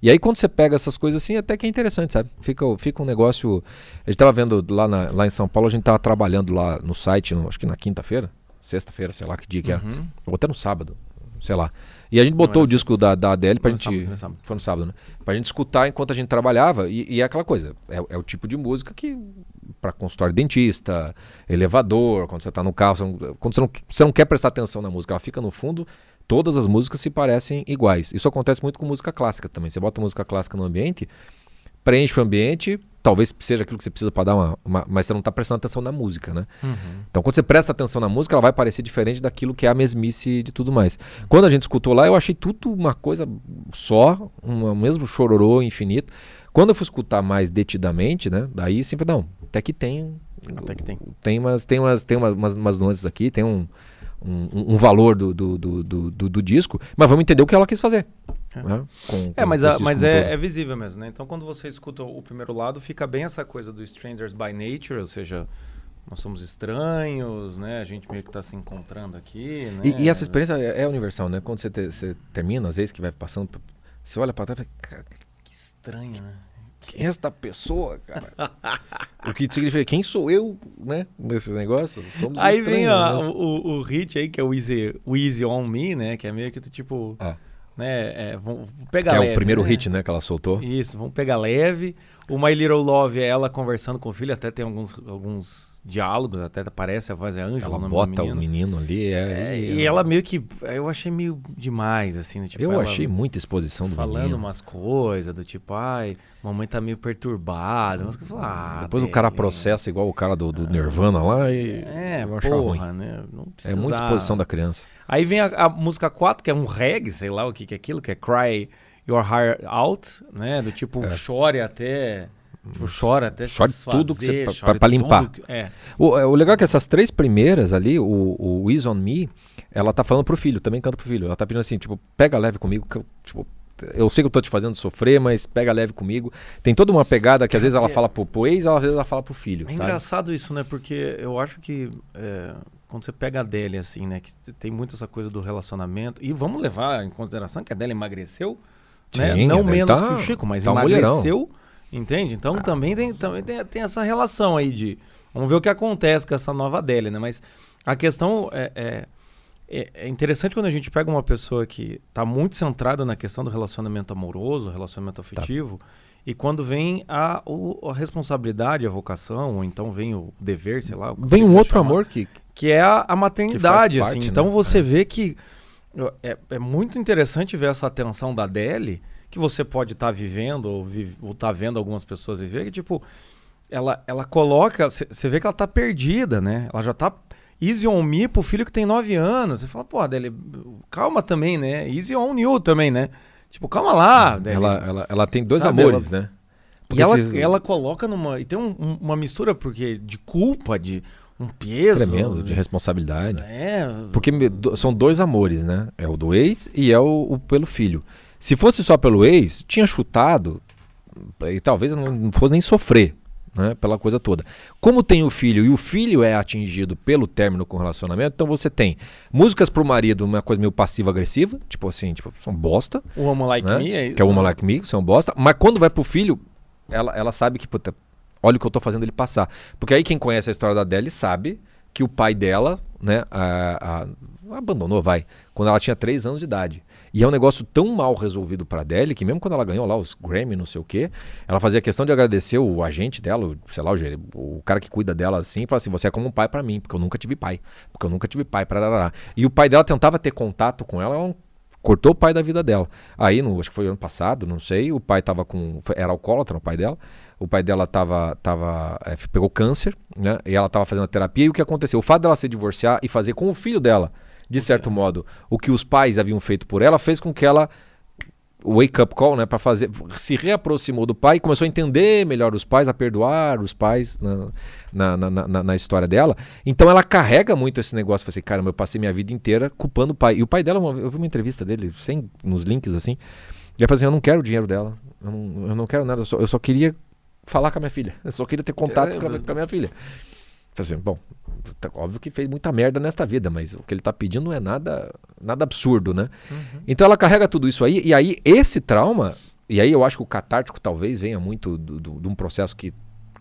E aí quando você pega essas coisas assim, até que é interessante, sabe? Fica, fica um negócio. A gente tava vendo lá, na, lá em São Paulo, a gente tava trabalhando lá no site, no, acho que na quinta-feira, sexta-feira, sei lá que dia que era. Uhum. Ou até no sábado, sei lá. E a gente botou o disco da, da Adele pra foi gente. No sábado, foi no sábado, né? Pra gente escutar enquanto a gente trabalhava. E, e é aquela coisa. É, é, o tipo de música que. Pra consultório dentista, elevador, quando você tá no carro. Você não, quando você não, você não quer prestar atenção na música, ela fica no fundo. Todas as músicas se parecem iguais. Isso acontece muito com música clássica também. Você bota música clássica no ambiente, preenche o ambiente, talvez seja aquilo que você precisa para dar uma, uma, Mas você não está prestando atenção na música, né? Uhum. Então, quando você presta atenção na música, ela vai parecer diferente daquilo que é a mesmice de tudo mais. Quando a gente escutou lá, eu achei tudo uma coisa só, um mesmo chororô infinito. Quando eu fui escutar mais detidamente, né? Daí sim, não, até que tem. Até que tem. Tem umas, tem umas, tem umas, umas, umas nuances aqui, tem um, um, um valor do, do, do, do, do disco, mas vamos entender o que ela quis fazer. É, né? com, é mas, a, mas é, é, visível mesmo, né? Então quando você escuta o primeiro lado, fica bem essa coisa do Strangers by Nature, ou seja, nós somos estranhos, né? A gente meio que está se encontrando aqui, né? E, e essa experiência é, é, universal, né? Quando você, te, você termina, às vezes que vai passando, você olha para trás e fala, cara, que estranho, né? Quem é esta pessoa, cara? o que significa, quem sou eu, né? Nesses negócios? Somos aí vem ó, né? o, o hit aí, que é o Easy, o Easy On Me, né? Que é meio que tipo... Ah né? É, vamos pegar que leve. é o primeiro né? hit, né, que ela soltou. Isso, vamos pegar leve. O My Little Love é ela conversando com o filho, até tem alguns, alguns diálogos, até parece a voz é Ângela. Ela bota o menino ali, é, é e ela meio que, eu achei meio demais, assim, tipo, Eu achei muita exposição do falando menino. Falando umas coisas, do tipo, ai, mamãe tá meio perturbada. Eu ah, Depois o cara processa igual o cara do, do Nirvana lá e... É, porra, ruim. né? É muita exposição da criança. Aí vem a, a, música 4, que é um reggae, sei lá o que, que é aquilo, que é Cry Your Heart Out, né? Do tipo, é. chore até. Tipo, chora até chore tudo que você, pra, pra limpar. Que, é. o, é, o legal é que essas três primeiras ali, o, o Is On Me, ela tá falando pro filho, também canta pro filho. Ela tá pedindo assim, tipo, pega leve comigo, que eu, tipo, eu sei que eu tô te fazendo sofrer, mas pega leve comigo. Tem toda uma pegada que às vezes ela fala pro, pro ex, às vezes ela fala pro filho. É sabe? engraçado isso, né? Porque eu acho que é, quando você pega a Adele, assim, né? Que tem muito essa coisa do relacionamento. E vamos levar em consideração que a Adele emagreceu, né? Sim, né? Não menos tá, que o Chico, mas tá emagreceu. Entende? Então ah, também, tem, também tem, tem, essa relação aí de. Vamos ver o que acontece com essa nova Adele, né? Mas a questão é, é, é, é interessante quando a gente pega uma pessoa que está muito centrada na questão do relacionamento amoroso, relacionamento afetivo. Tá e quando vem a, o, a responsabilidade, a vocação, ou então vem o dever, sei lá. Vem um outro chamar, amor que. Que é a, a maternidade, assim. parte, assim. Né? Então você é. vê que. É, é, muito interessante ver essa atenção da Deli, que você pode estar tá vivendo, ou estar tá vendo algumas pessoas viver, que tipo. Ela, ela coloca. Você vê que ela tá perdida, né? Ela já tá easy on me pro filho que tem 9 anos. Você fala, pô, Adele, calma também, né? Easy on you também, né? Tipo, calma lá. Ela, ela, ela tem dois Sabe, amores, ela... né? Porque e ela, se... ela coloca numa. E tem um, uma mistura porque de culpa, de um peso. Tremendo, de responsabilidade. É. Porque são dois amores, né? É o do ex e é o, o pelo filho. Se fosse só pelo ex, tinha chutado e talvez não fosse nem sofrer né, pela coisa toda. Como tem o filho e o filho é atingido pelo término com o relacionamento, então você tem músicas pro marido, uma coisa meio passiva-agressiva, tipo assim, tipo, são bosta. O Woman Like né, Me é isso. Que é o Woman Like Me, são bosta. Mas quando vai pro filho, ela, ela sabe que, puta, olha o que eu tô fazendo ele passar. Porque aí quem conhece a história da Adele sabe que o pai dela, né, a, a, abandonou, vai, quando ela tinha 3 anos de idade. E é um negócio tão mal resolvido para Adele que mesmo quando ela ganhou lá os Grammy, não sei o quê, ela fazia questão de agradecer o agente dela, o, sei lá, o, o cara que cuida dela assim, e falava assim: "Você é como um pai para mim, porque eu nunca tive pai, porque eu nunca tive pai para E o pai dela tentava ter contato com ela, ela cortou o pai da vida dela. Aí, no, acho que foi ano passado, não sei, o pai tava com era alcoólatra, o pai dela. O pai dela tava, tava é, pegou câncer, né? E ela tava fazendo terapia e o que aconteceu? O fato dela se divorciar e fazer com o filho dela de certo modo, o que os pais haviam feito por ela fez com que ela wake up call, né, para fazer, se reaproximou do pai, começou a entender melhor os pais, a perdoar os pais na, na, na, na, história dela. Então ela carrega muito esse negócio, assim, cara, eu passei minha vida inteira culpando o pai. E o pai dela, eu vi uma entrevista dele, sem nos links assim, e ele falou assim, eu não quero o dinheiro dela, eu não, eu não quero nada, eu só, eu só queria falar com a minha filha, eu só queria ter contato é, com, a, com a minha filha. Assim, bom, tá, óbvio que fez muita merda nesta vida, mas o que ele está pedindo não é nada, nada absurdo, né? Uhum. Então ela carrega tudo isso aí, e aí esse trauma, e aí eu acho que o catártico talvez venha muito de um processo que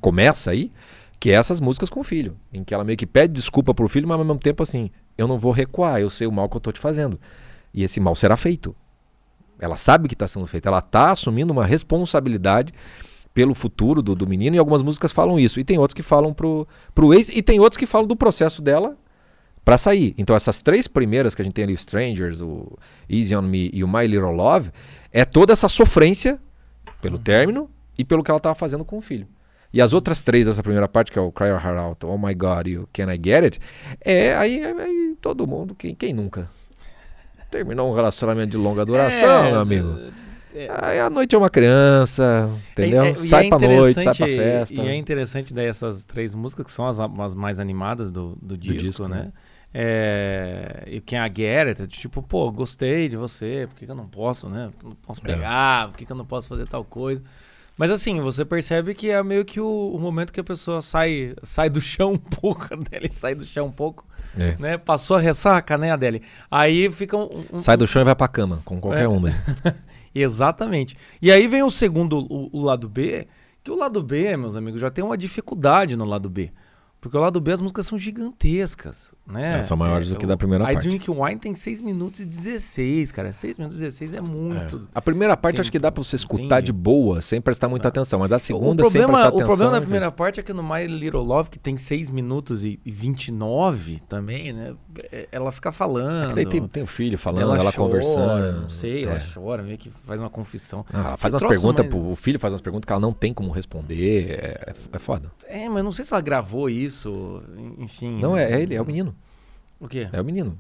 começa aí, que é essas músicas com o filho, em que ela meio que pede desculpa pro filho, mas ao mesmo tempo assim, eu não vou recuar, eu sei o mal que eu tô te fazendo. E esse mal será feito. Ela sabe que está sendo feito, ela está assumindo uma responsabilidade pelo futuro do, do menino, e algumas músicas falam isso. E tem outros que falam pro, pro ex, e tem outros que falam do processo dela para sair. Então essas três primeiras que a gente tem ali, o Strangers, o Easy On Me e o My Little Love, é toda essa sofrência pelo uhum. término e pelo que ela estava fazendo com o filho. E as outras três dessa primeira parte, que é o Cry Your Heart Out, Oh My God o Can I Get It, é aí, aí todo mundo, quem, quem nunca? Terminou um relacionamento de longa duração, é, meu amigo. É. Aí a noite é uma criança, entendeu? É, é, sai é pra noite, sai pra festa. E é interessante daí essas três músicas, que são as, as mais animadas do, do, disco, do disco, né? né? É, e quem é a Garrett, tipo, pô, gostei de você, por que, que eu não posso, né? Não posso é. pegar, por que, que eu não posso fazer tal coisa? Mas assim, você percebe que é meio que o, o, momento que a pessoa sai, sai do chão um pouco, a Adele sai do chão um pouco, é. né? Passou a ressaca, né, Adele? Aí fica um, um, Sai do chão e vai pra cama, com qualquer é. um daí. Exatamente. E aí vem o segundo, o, o lado B, que o lado B, meus amigos, já tem uma dificuldade no lado B. Porque o lado B as músicas são gigantescas, né? É, são maiores é, do que da primeira parte. A Drink Wine tem 6 minutos e 16, cara. 6 minutos e 16 é muito. É. A primeira parte acho que dá pra você escutar Entendi. de boa, sem prestar muita é. atenção. Mas da segunda, problema, sem prestar atenção... O problema da é primeira parte é que no My Little Love, que tem 6 minutos e 29 também, né? É, ela fica falando. É tem, tem o filho falando, ela, ela chora, conversando. Não sei, ela chora, meio que faz uma confissão. Ah, ela faz umas perguntas, mais... o filho faz umas perguntas que ela não tem como responder. É, é foda. É, mas não sei se ela gravou isso enfim. Não, é, é ele, é o menino. O quê? É o menino.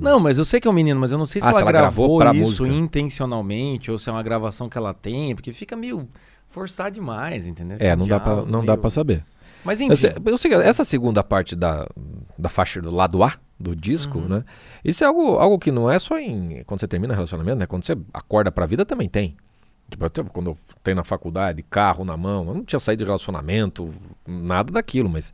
não, mas eu sei que é o menino, mas eu não sei se, ah, ela, se ela, gravou, gravou isso música. intencionalmente ou se é uma gravação que ela tem, porque fica meio forçado demais, entendeu? É, não, dá pra, não meio... dá pra saber. Mas enfim. Eu sei, eu sei, essa segunda parte da, da faixa do lado A do disco, uhum. né? Isso é algo, algo que não é só em quando você termina relacionamento, né? Quando você acorda pra vida também tem. Tipo, quando eu tenho na faculdade, carro na mão, eu não tinha saído de relacionamento, nada daquilo, mas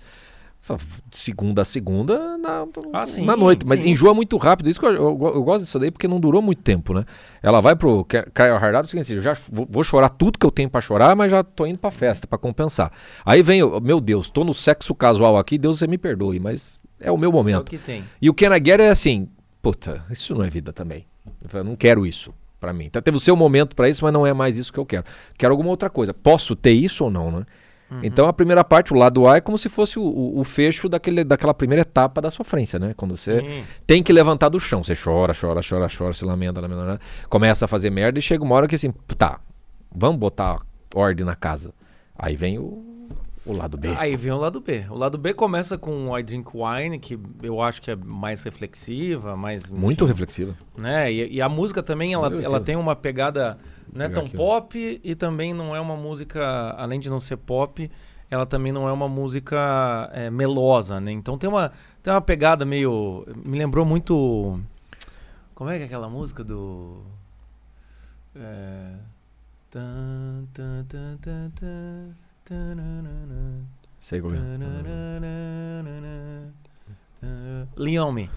segunda a segunda na, ah, sim, na noite. Mas sim. enjoa muito rápido. Isso que eu, eu, eu, gosto disso daí porque não durou muito tempo, né? Ela vai pro Kyle Hardado, é o seguinte, eu já vou, vou, chorar tudo que eu tenho para chorar, mas já tô indo pra festa para compensar. Aí vem, meu Deus, tô no sexo casual aqui, Deus você me perdoe, mas é o meu momento. É o que tem. E o Can I Get é assim, puta, isso não é vida também. Eu não quero isso para mim. Então, teve o seu momento para isso, mas não é mais isso que eu quero. Quero alguma outra coisa. Posso ter isso ou não, né? Uhum. Então a primeira parte, o lado A, é como se fosse o, o, o, fecho daquele, daquela primeira etapa da sofrência, né? Quando você uhum. tem que levantar do chão. Você chora, chora, chora, chora, se lamenta, lamenta, lamenta, começa a fazer merda e chega uma hora que assim, tá, vamos botar ordem na casa. Aí vem o, o lado B. Aí vem o lado B. O lado B começa com I Drink Wine, que eu acho que é mais reflexiva, mais. Muito reflexiva. Né? E, e, a música também, ela, ela tem uma pegada não é tão aqui, pop e também não é uma música, além de não ser pop, ela também não é uma música é, melosa, né? Então tem uma, tem uma pegada meio. Me lembrou muito. Como é que é aquela música do. É, Sei qual é. Leon Me.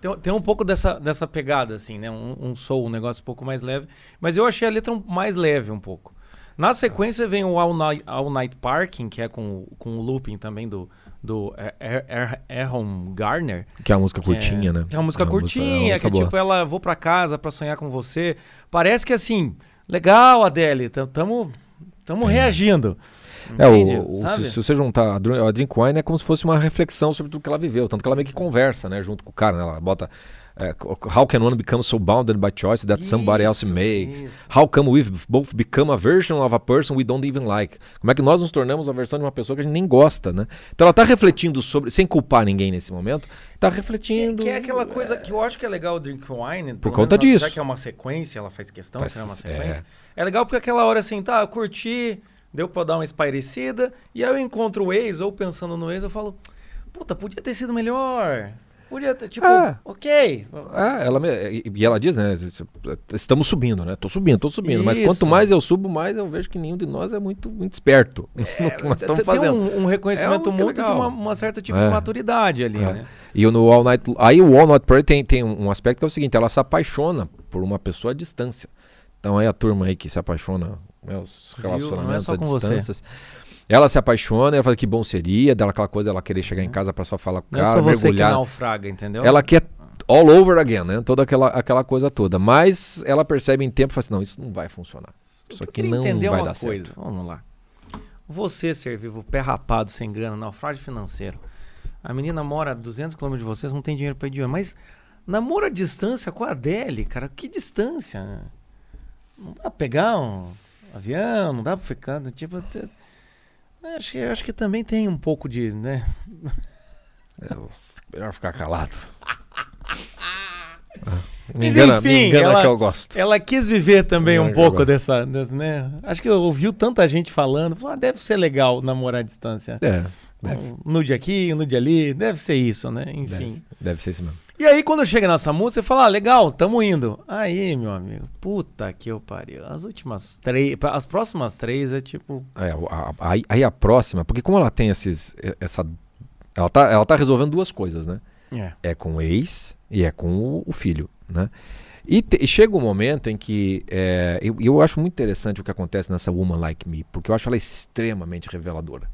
Tem, tem um pouco dessa, dessa pegada, assim, né? Um, um soul, um negócio um pouco mais leve. Mas eu achei a letra mais leve um pouco. Na sequência vem o All Night, All Night Parking, que é com, com o looping também do, do Aaron Garner. Que é uma música curtinha, é, né? É uma música é uma curtinha, música, é uma música que é boa. tipo, ela vou pra casa pra sonhar com você. Parece que assim, legal, Adele, tamo, tamo reagindo. É, o, o- se, se você juntar a Drink Wine é como se fosse uma reflexão sobre tudo que ela viveu, tanto que ela meio que conversa, né, junto com o cara, né, ela bota é, How can one become so bounded by choice that somebody else Isso, makes? isso. How come we both become a version of a person we don't even like? Como é que nós nos tornamos a versão de uma pessoa que a gente nem gosta, né? Então ela tá refletindo sobre, sem culpar ninguém nesse momento, tá Que, refletindo. que é aquela coisa que eu acho que é legal o Drink Wine. Por conta disso. Já que é uma sequência, ela faz questão Faz- de ser uma é. sequência. É. legal porque aquela hora assim, tá, eu curti, deu pra dar uma espairecida, e aí eu encontro o ex, ou pensando no ex, eu falo, puta, podia ter sido melhor. Podia ter, tipo, É. ok. É, ela me- e ela diz, né? Estamos subindo, né? Tô subindo, tô subindo. Mas Isso. quanto mais eu subo, mais eu vejo que nenhum de nós é muito, muito esperto no que nós estamos Tem fazendo. um, um reconhecimento É música mútuo de legal. uma, uma certa tipo É. de maturidade ali, É. né? E o no All Night, aí o All Night Party tem, tem um aspecto que é o seguinte, ela se apaixona por uma pessoa à distância. Então aí a turma aí que se apaixona, né, os Viu? Não é relacionamentos só à com você. Ela se apaixona, ela fala que bom seria, dela aquela coisa dela querer chegar em casa pra só falar com o Não é cara, só você que mergulhar. naufraga, entendeu? Ela quer all over again, né? Toda aquela, aquela coisa toda. Mas ela percebe em tempo e fala assim, não, isso não vai funcionar. Isso aqui não entender vai uma dar coisa. certo. Vamos lá. Você, ser vivo, pé rapado, sem grana, naufrágio financeiro. A menina mora a 200 km de vocês, não tem dinheiro pra ir de ônibus. Mas namora à distância com a Adele, cara. Que distância? Não dá pra pegar um avião, não dá pra ficar, tipo... Acho que, acho que também tem um pouco de, né? É, melhor ficar calado. Ah, me Mas engana, enfim, me engana ela- que eu gosto. Ela quis viver também um pouco dessa, dessa, né? Acho que ouviu tanta gente falando. Falou, ah, deve ser legal namorar à distância. É, deve, Um nude aqui, um nude ali, deve ser isso, né? Enfim. deve, deve ser isso mesmo. E aí, quando chega nessa música, você fala, ah, legal, tamo indo. Aí, meu amigo, puta que eu pariu. As últimas três, as próximas três é tipo. É, aí, aí a próxima, porque como ela tem esses, essa, ela tá, ela tá resolvendo duas coisas, né? É. É com o ex e é com o, o filho, né? E, te- e chega um momento em que é, eu, eu acho muito interessante o que acontece nessa Woman Like Me, porque eu acho ela extremamente reveladora.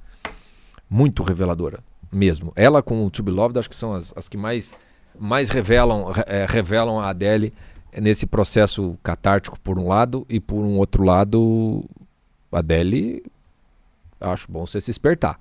Muito reveladora, mesmo. Ela com o To Be Loved acho que são as, as que mais, mais revelam, re- é, revelam a Adele nesse processo catártico por um lado e por um outro lado a Adele acho bom você se espertar.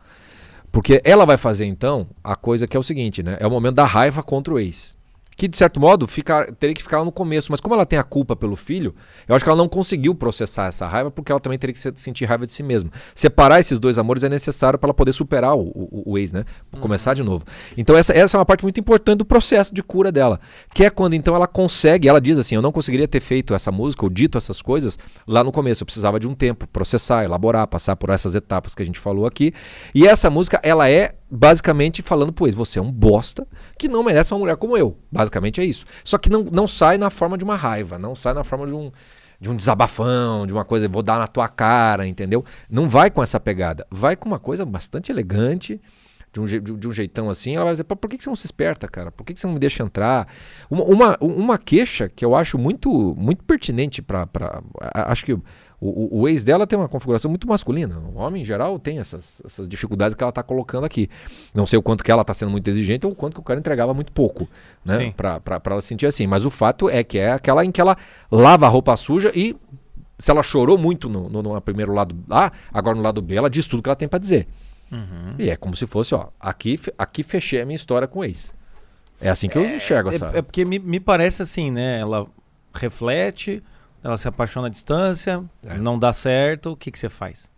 Porque ela vai fazer então a coisa que é o seguinte, né? É o momento da raiva contra o ex. Que de certo modo fica, teria que ficar lá no começo, mas como ela tem a culpa pelo filho, eu acho que ela não conseguiu processar essa raiva porque ela também teria que se- sentir raiva de si mesma. Separar esses dois amores é necessário para ela poder superar o, o- o ex, né? Começar de novo. Então essa, essa é uma parte muito importante do processo de cura dela, que é quando então ela consegue, ela diz assim, eu não conseguiria ter feito essa música ou dito essas coisas lá no começo, eu precisava de um tempo, processar, elaborar, passar por essas etapas que a gente falou aqui. E essa música, ela é basicamente falando ex, você é um bosta que não merece uma mulher como eu. Basicamente é isso. Só que não, não sai na forma de uma raiva, não sai na forma de um, de um desabafão, de uma coisa, vou dar na tua cara, entendeu? Não vai com essa pegada. Vai com uma coisa bastante elegante, de um, je- de, um jeitão assim. Ela vai dizer, "Pô, por que, que você não se esperta, cara? Por que, que você não me deixa entrar? Uma, uma, uma queixa que eu acho muito, muito pertinente para. Acho que. O, o- o ex dela tem uma configuração muito masculina. O homem, em geral, tem essas, essas dificuldades que ela está colocando aqui. Não sei o quanto que ela está sendo muito exigente ou o quanto que o cara entregava muito pouco, né? Pra ela se sentir assim. Mas o fato é que é aquela em que ela lava a roupa suja e se ela chorou muito no, no, no primeiro lado A, agora no lado B, ela diz tudo que ela tem para dizer. E é como se fosse, ó, aqui, aqui fechei a minha história com o ex. É assim que eu enxergo essa. É, é porque me, me parece assim, né? Ela reflete, ela se apaixona à distância, É. não dá certo, o que, que você faz?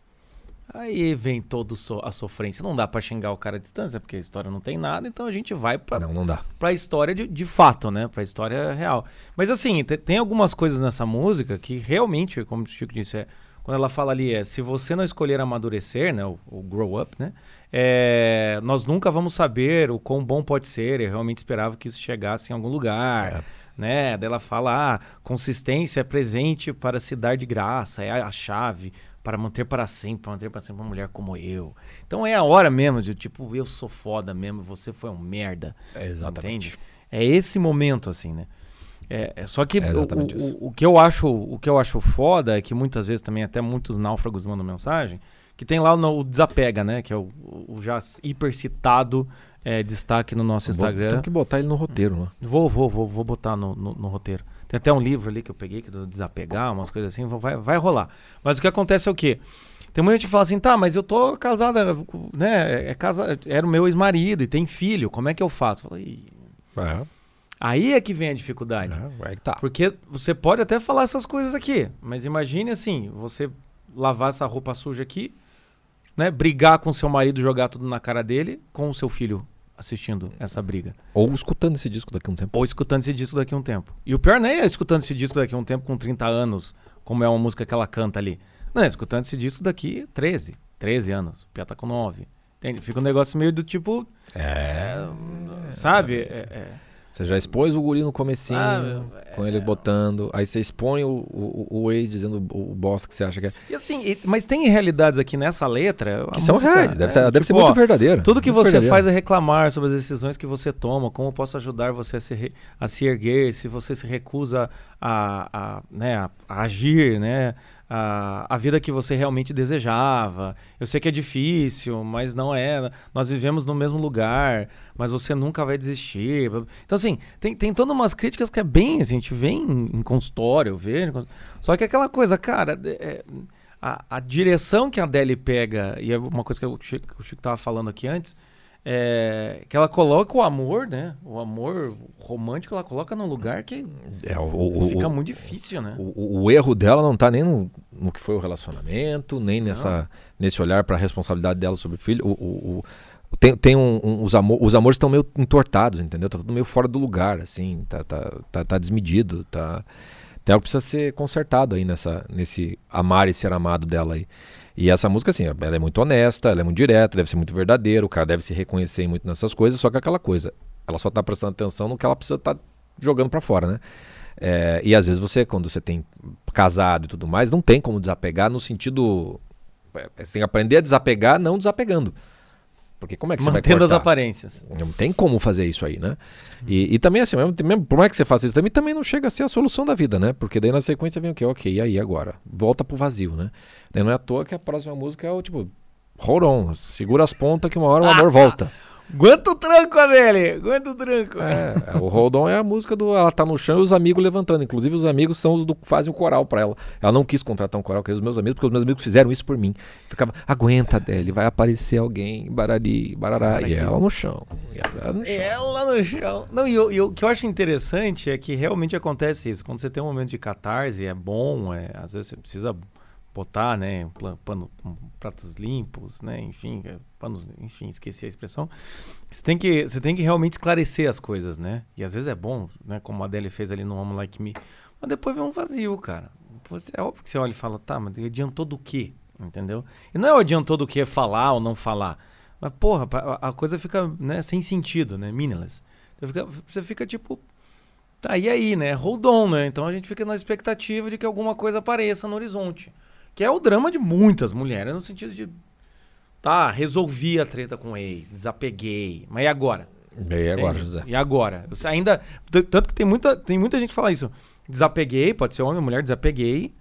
Aí vem toda a sofrência. Não dá pra xingar o cara à distância, porque a história não tem nada, então a gente vai pra, Não, não dá. pra história de, de fato, né? Pra história real. Mas assim, te- tem algumas coisas nessa música que realmente, como o Chico disse, é, quando ela fala ali, é se você não escolher amadurecer, né? O, o grow up, né? é, nós nunca vamos saber o quão bom pode ser. Eu realmente esperava que isso chegasse em algum lugar. É. Né? Daí ela fala, ah, consistência é presente para se dar de graça, é a, chave para manter para sempre, para manter para sempre uma mulher como eu. Então é a hora mesmo de tipo, eu sou foda mesmo, você foi um merda. É exatamente. Entende? É esse momento, assim, né? É, é só que é o, o, o, que eu acho, o que eu acho foda é que muitas vezes também até muitos náufragos mandam mensagem que tem lá no, o desapega, né? Que é o, o já hiper citado é, destaque no nosso Instagram. Tem que botar ele no roteiro, né? Vou, vou, vou, vou botar no, no, no, roteiro. Tem até um livro ali que eu peguei, que do desapegar, umas coisas assim, vai, vai rolar. Mas o que acontece é o quê? Tem muita gente que fala assim, tá, mas eu tô casada, né? É casa, era o meu ex-marido e tem filho, como é que eu faço? Eu falei, é. Aí é que vem a dificuldade. É, tá. Porque você pode até falar essas coisas aqui, mas imagine assim, você lavar essa roupa suja aqui, né? Brigar com seu marido, jogar tudo na cara dele, com o seu filho assistindo essa briga. Ou escutando esse disco daqui a um tempo. Ou escutando esse disco daqui a um tempo. E o pior nem é escutando esse disco daqui a um tempo com 30 anos, como é uma música que ela canta ali. Não, é escutando esse disco daqui 13, 13 anos. O Pia tá com 9. Entende? Fica um negócio meio do tipo. É. sabe? É, é. Você já expôs o guri no comecinho, ah, com ele botando. Aí você expõe o, o, o ex dizendo o, o bosta que você acha que é. E assim, e, mas tem realidades aqui nessa letra. Que são música, reais, deve, é, deve tipo, ser muito ó, verdadeira. Tudo que muito você verdadeira. faz é reclamar sobre as decisões que você toma, como eu posso ajudar você a se, a se erguer, se você se recusa a, a, né, a, a agir, né? A, a vida que você realmente desejava. Eu sei que é difícil, mas não é. Nós vivemos no mesmo lugar, mas você nunca vai desistir. Então, assim, tem, tem todas umas críticas que é bem, assim, a gente vê em, em consultório, eu vejo. Só que aquela coisa, cara, é, a, a direção que a Adele pega, e é uma coisa que o Chico, o Chico tava falando aqui antes, é, que ela coloca o amor, né? O amor romântico, ela coloca num lugar que é, o, fica o, muito difícil, né? O, o, erro dela não tá nem no, no, que foi o relacionamento, nem nessa, nesse olhar para a responsabilidade dela sobre o filho. O, tem, tem um, um, os, amor, os amores estão meio entortados, entendeu? Tá tudo meio fora do lugar, assim, tá, tá, tá, tá desmedido, tá. Tem algo que precisa ser consertado aí nessa, nesse amar e ser amado dela aí. E essa música, assim, ela é muito honesta, ela é muito direta, deve ser muito verdadeira, o cara deve se reconhecer muito nessas coisas, só que aquela coisa, ela só tá prestando atenção no que ela precisa estar tá jogando para fora, né? É, e às vezes você, quando você tem casado e tudo mais, não tem como desapegar no sentido. É, você tem que aprender a desapegar não desapegando. Porque como é que você Mantendo vai cortar? as aparências. Não tem como fazer isso aí, né? E, e também assim, mesmo, mesmo, por mais que você faça isso também, também não chega a ser a solução da vida, né? Porque daí na sequência vem o quê? Ok, e aí agora? Volta pro vazio, né? Não é à toa que a próxima música é o tipo, hold on, segura as pontas que uma hora o amor volta. Aguenta o tranco, Adele! Aguenta o tranco. É, é, o Hold On é a música do. Ela tá no chão e os amigos levantando. Inclusive, os amigos são os do fazem o coral pra ela. Ela não quis contratar um coral, queria os meus amigos, porque os meus amigos fizeram isso por mim. Ficava, aguenta, Adele, vai aparecer alguém, barari, barará. E ela no chão. E ela no chão. Ela no chão. Não, e, e, o que eu acho interessante é que realmente acontece isso. Quando você tem um momento de catarse, é bom, é, às vezes você precisa botar, né, pano, pratos limpos, né, enfim, é, panos, enfim, esqueci a expressão. Você tem que, você tem que realmente esclarecer as coisas, né? E às vezes é bom, né, como a Adele fez ali no Home Like Me, mas depois vem um vazio, cara. Você, é óbvio que você olha e fala, tá, mas adiantou do quê? Entendeu? E não é o adiantou do que falar ou não falar. Mas, porra, a, a coisa fica, né, sem sentido, né, meaningless. Você fica, você fica tipo, tá, e aí, né? Hold on, né? Então a gente fica na expectativa de que alguma coisa apareça no horizonte. Que é o drama de muitas mulheres, no sentido de. Tá, resolvi a treta com o ex, desapeguei. Mas e agora? E agora, José? E agora? Eu ainda. Tanto que tem muita, tem muita gente que fala isso. Desapeguei, pode ser homem ou mulher, desapeguei.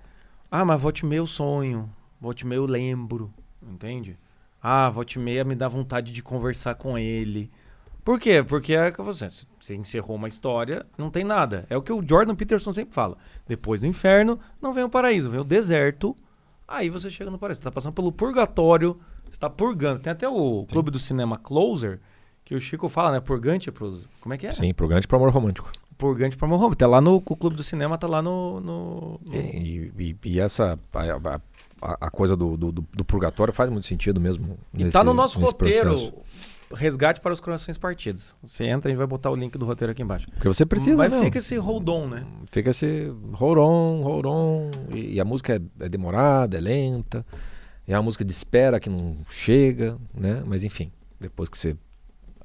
Ah, mas volte meio sonho. Volte meio lembro. Entende? Ah, volte meia me dá vontade de conversar com ele. Por quê? Porque é que você, você encerrou uma história, não tem nada. É o que o Jordan Peterson sempre fala. Depois do inferno, não vem o paraíso, vem o deserto Aí você chega no paraíso. Você tá passando pelo purgatório, você tá purgando. Tem até o Sim. Clube do Cinema Closer, que o Chico fala, né? Purgante pros. Como é que é? Sim, purgante pro amor romântico. Purgante pro amor romântico. Tá lá no o Clube do Cinema, tá lá no. no, no... E, e, e, essa. A, a, a coisa do, do, do, purgatório faz muito sentido mesmo. E nesse, tá no nosso roteiro. Processo. Resgate para os corações partidos. Você entra e vai botar o link do roteiro aqui embaixo. Porque você precisa, Mas fica esse hold on, né? Fica esse hold on, hold on. E, e a música é, é, demorada, é lenta. É uma música de espera que não chega, né? Mas enfim, depois que você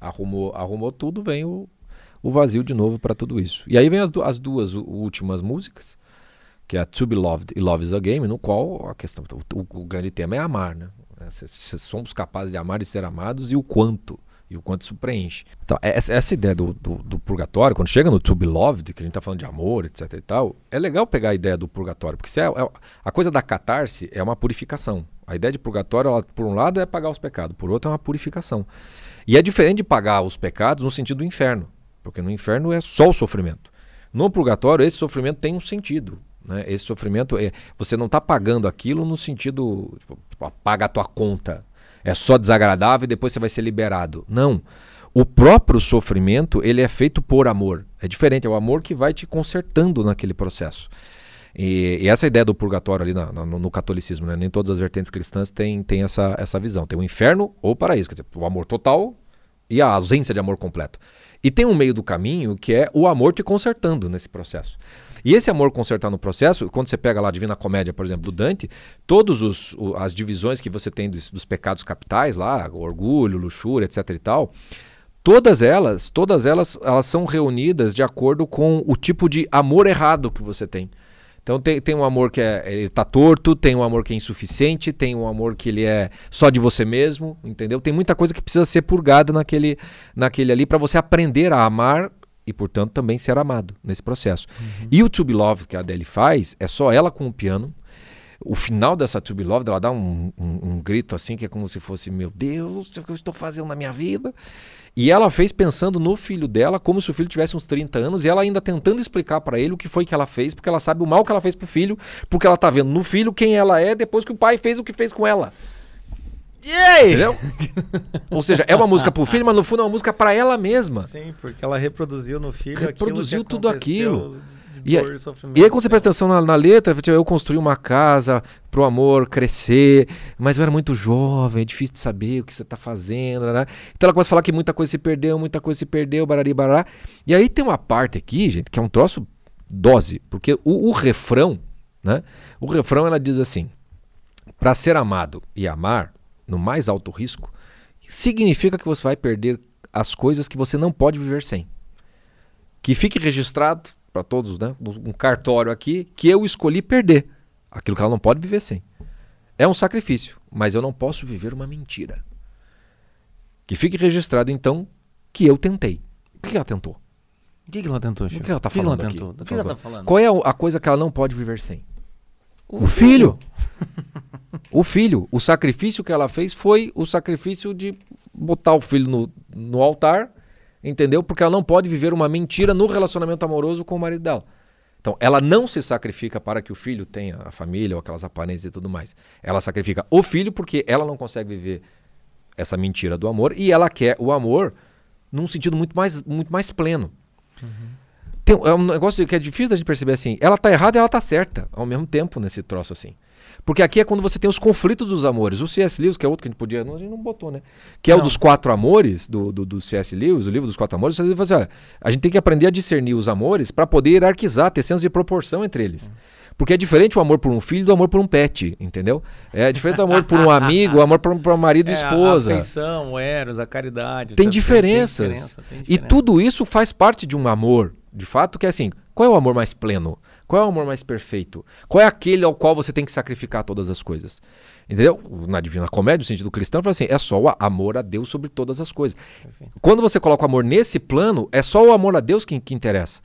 arrumou, arrumou tudo, vem o, o vazio de novo para tudo isso. E aí vem as, as duas últimas músicas, que é a To Be Loved e Love is a Game, no qual a questão, o, o, grande tema é amar, né? É, se, se somos capazes de amar e ser amados e o quanto. e o quanto isso preenche. Então, é, essa, essa ideia do, do, do, purgatório, quando chega no To Be Loved, que a gente está falando de amor, etc e tal, é legal pegar a ideia do purgatório, porque é, é, a coisa da catarse é uma purificação. A ideia de purgatório, ela, por um lado, é pagar os pecados, por outro, é uma purificação. E é diferente de pagar os pecados no sentido do inferno, porque no inferno é só o sofrimento. No purgatório, esse sofrimento tem um sentido. Né? Esse sofrimento, é, você não está pagando aquilo no sentido, tipo, paga a tua conta. É só desagradável e depois você vai ser liberado. Não. O próprio sofrimento, ele é feito por amor. É diferente, é o amor que vai te consertando naquele processo. E, e essa ideia do purgatório ali na, no, no, catolicismo, né? nem todas as vertentes cristãs têm, têm essa, essa visão. Tem o inferno ou o paraíso, quer dizer, o amor total e a ausência de amor completo. E tem um meio do caminho que é o amor te consertando nesse processo. E esse amor consertar no processo, quando você pega lá a Divina Comédia, por exemplo, do Dante, todas as divisões que você tem dos, dos pecados capitais lá, orgulho, luxúria, etc e tal, todas elas, todas elas, elas são reunidas de acordo com o tipo de amor errado que você tem. Então tem, tem um amor que é, ele tá torto, tem um amor que é insuficiente, tem um amor que ele é só de você mesmo, entendeu? Tem muita coisa que precisa ser purgada naquele, naquele ali para você aprender a amar e, portanto, também ser amado nesse processo. Uhum. E o To Be Loved que a Adele faz, é só ela com o piano. O final dessa To Be Loved, ela dá um, um, um grito assim, que é como se fosse, meu Deus, o que eu estou fazendo na minha vida? E ela fez pensando no filho dela, como se o filho tivesse uns 30 anos, e ela ainda tentando explicar para ele o que foi que ela fez, porque ela sabe o mal que ela fez pro filho, porque ela tá vendo no filho quem ela é depois que o pai fez o que fez com ela. Yay! Entendeu? Ou seja, é uma música pro filho, mas no fundo é uma música para ela mesma. Sim, porque ela reproduziu no filho reproduziu tudo aquilo e, dor, e, aí quando você presta atenção na, na, letra, tipo, eu construí uma casa pro amor crescer, mas eu era muito jovem, é difícil de saber o que você tá fazendo, né? Então ela começa a falar que muita coisa se perdeu, muita coisa se perdeu, barari, barará. E aí tem uma parte aqui, gente, que é um troço dose, porque o, o refrão, né? O refrão ela diz assim: para ser amado e amar no mais alto risco, significa que você vai perder as coisas que você não pode viver sem. Que fique registrado para todos, né? Um cartório aqui que eu escolhi perder. Aquilo que ela não pode viver sem. É um sacrifício, mas eu não posso viver uma mentira. Que fique registrado, então, que eu tentei. O que ela tentou? O que, que ela tentou, Chico? O que ela está falando? O que ela tentou? Do que ela tá falando? Qual é a coisa que ela não pode viver sem? O, o filho. o filho. O sacrifício que ela fez foi o sacrifício de botar o filho no, no altar Entendeu? Porque ela não pode viver uma mentira no relacionamento amoroso com o marido dela. Então, ela não se sacrifica para que o filho tenha a família ou aquelas aparências e tudo mais. Ela sacrifica o filho porque ela não consegue viver essa mentira do amor e ela quer o amor num sentido muito mais, muito mais pleno. Uhum. Tem, é um negócio que é difícil da gente perceber assim. Ela tá errada e ela tá certa ao mesmo tempo nesse troço assim. Porque aqui é quando você tem os conflitos dos amores. O C.S. Lewis, que é outro que a gente podia. Não, a gente não botou, né? Que é não. o dos quatro amores, do, do, do C.S. Lewis, o livro dos quatro amores. Você assim, olha, a gente tem que aprender a discernir os amores para poder hierarquizar, ter senso de proporção entre eles. Porque é diferente o amor por um filho do amor por um pet, entendeu? É diferente o amor por um amigo, o amor por, por um marido e é, esposa. A afeição, o eros, a caridade. Tem diferenças. Tem diferença, tem diferença. E tudo isso faz parte de um amor, de fato, que é assim, qual é o amor mais pleno? Qual é o amor mais perfeito? Qual é aquele ao qual você tem que sacrificar todas as coisas? Entendeu? Na Divina Comédia, no sentido cristão, fala assim: é só o amor a Deus sobre todas as coisas. Perfeito. Quando você coloca o amor nesse plano, é só o amor a Deus que, que interessa.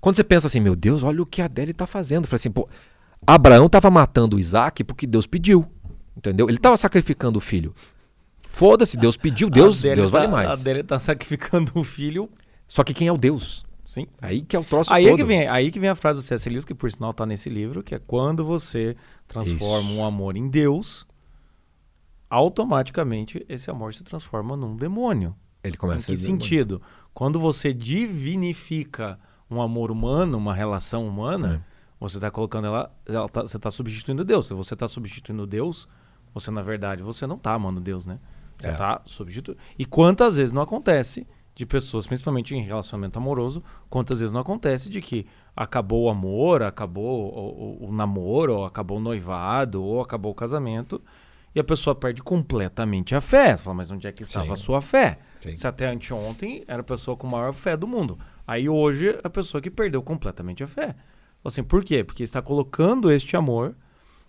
Quando você pensa assim, meu Deus, olha o que a Adele está fazendo. Fala assim, pô, Abraão estava matando Isaac porque Deus pediu. Entendeu? Ele estava sacrificando o filho. Foda-se, Deus pediu, Deus, Deus tá, vale mais. A Adele está sacrificando o filho. Só que quem é o Deus? Sim. Aí que é o troço aí todo. É que vem, aí que vem a frase do C.S. Lewis, que por sinal está nesse livro, que é quando você transforma Isso. um amor em Deus, automaticamente esse amor se transforma num demônio. Ele começa em que sentido? Demônio. Quando você divinifica um amor humano, uma relação humana, é. você está colocando ela, ela tá, você está substituindo Deus. Se você está substituindo Deus, você na verdade você não está amando Deus, né? Você está é. substituindo. E quantas vezes não acontece de pessoas, principalmente em relacionamento amoroso, quantas vezes não acontece de que acabou o amor, acabou o, o, o namoro, ou acabou o noivado, ou acabou o casamento, e a pessoa perde completamente a fé. Você fala, mas onde é que estava Sim. a sua fé? Sim. Se até anteontem era a pessoa com a maior fé do mundo. Aí hoje a pessoa que perdeu completamente a fé. Assim, por quê? Porque está colocando este amor.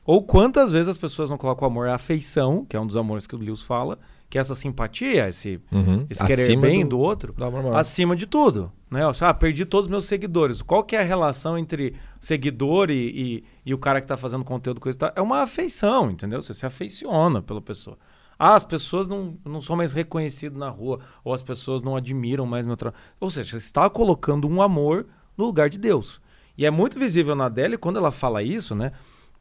Ou quantas vezes as pessoas não colocam o amor à afeição, que é um dos amores que o Lewis fala, que é essa simpatia, esse, uhum. esse querer bem do, do outro, acima de tudo. Né? Ah, perdi todos os meus seguidores. Qual que é a relação entre seguidor e, e, e o cara que está fazendo conteúdo? Coisa tal? É uma afeição, entendeu? Você se afeiciona pela pessoa. Ah, as pessoas não, não são mais reconhecidas na rua, ou as pessoas não admiram mais meu trabalho. Ou seja, você está colocando um amor no lugar de Deus. E é muito visível na Adele quando ela fala isso, né?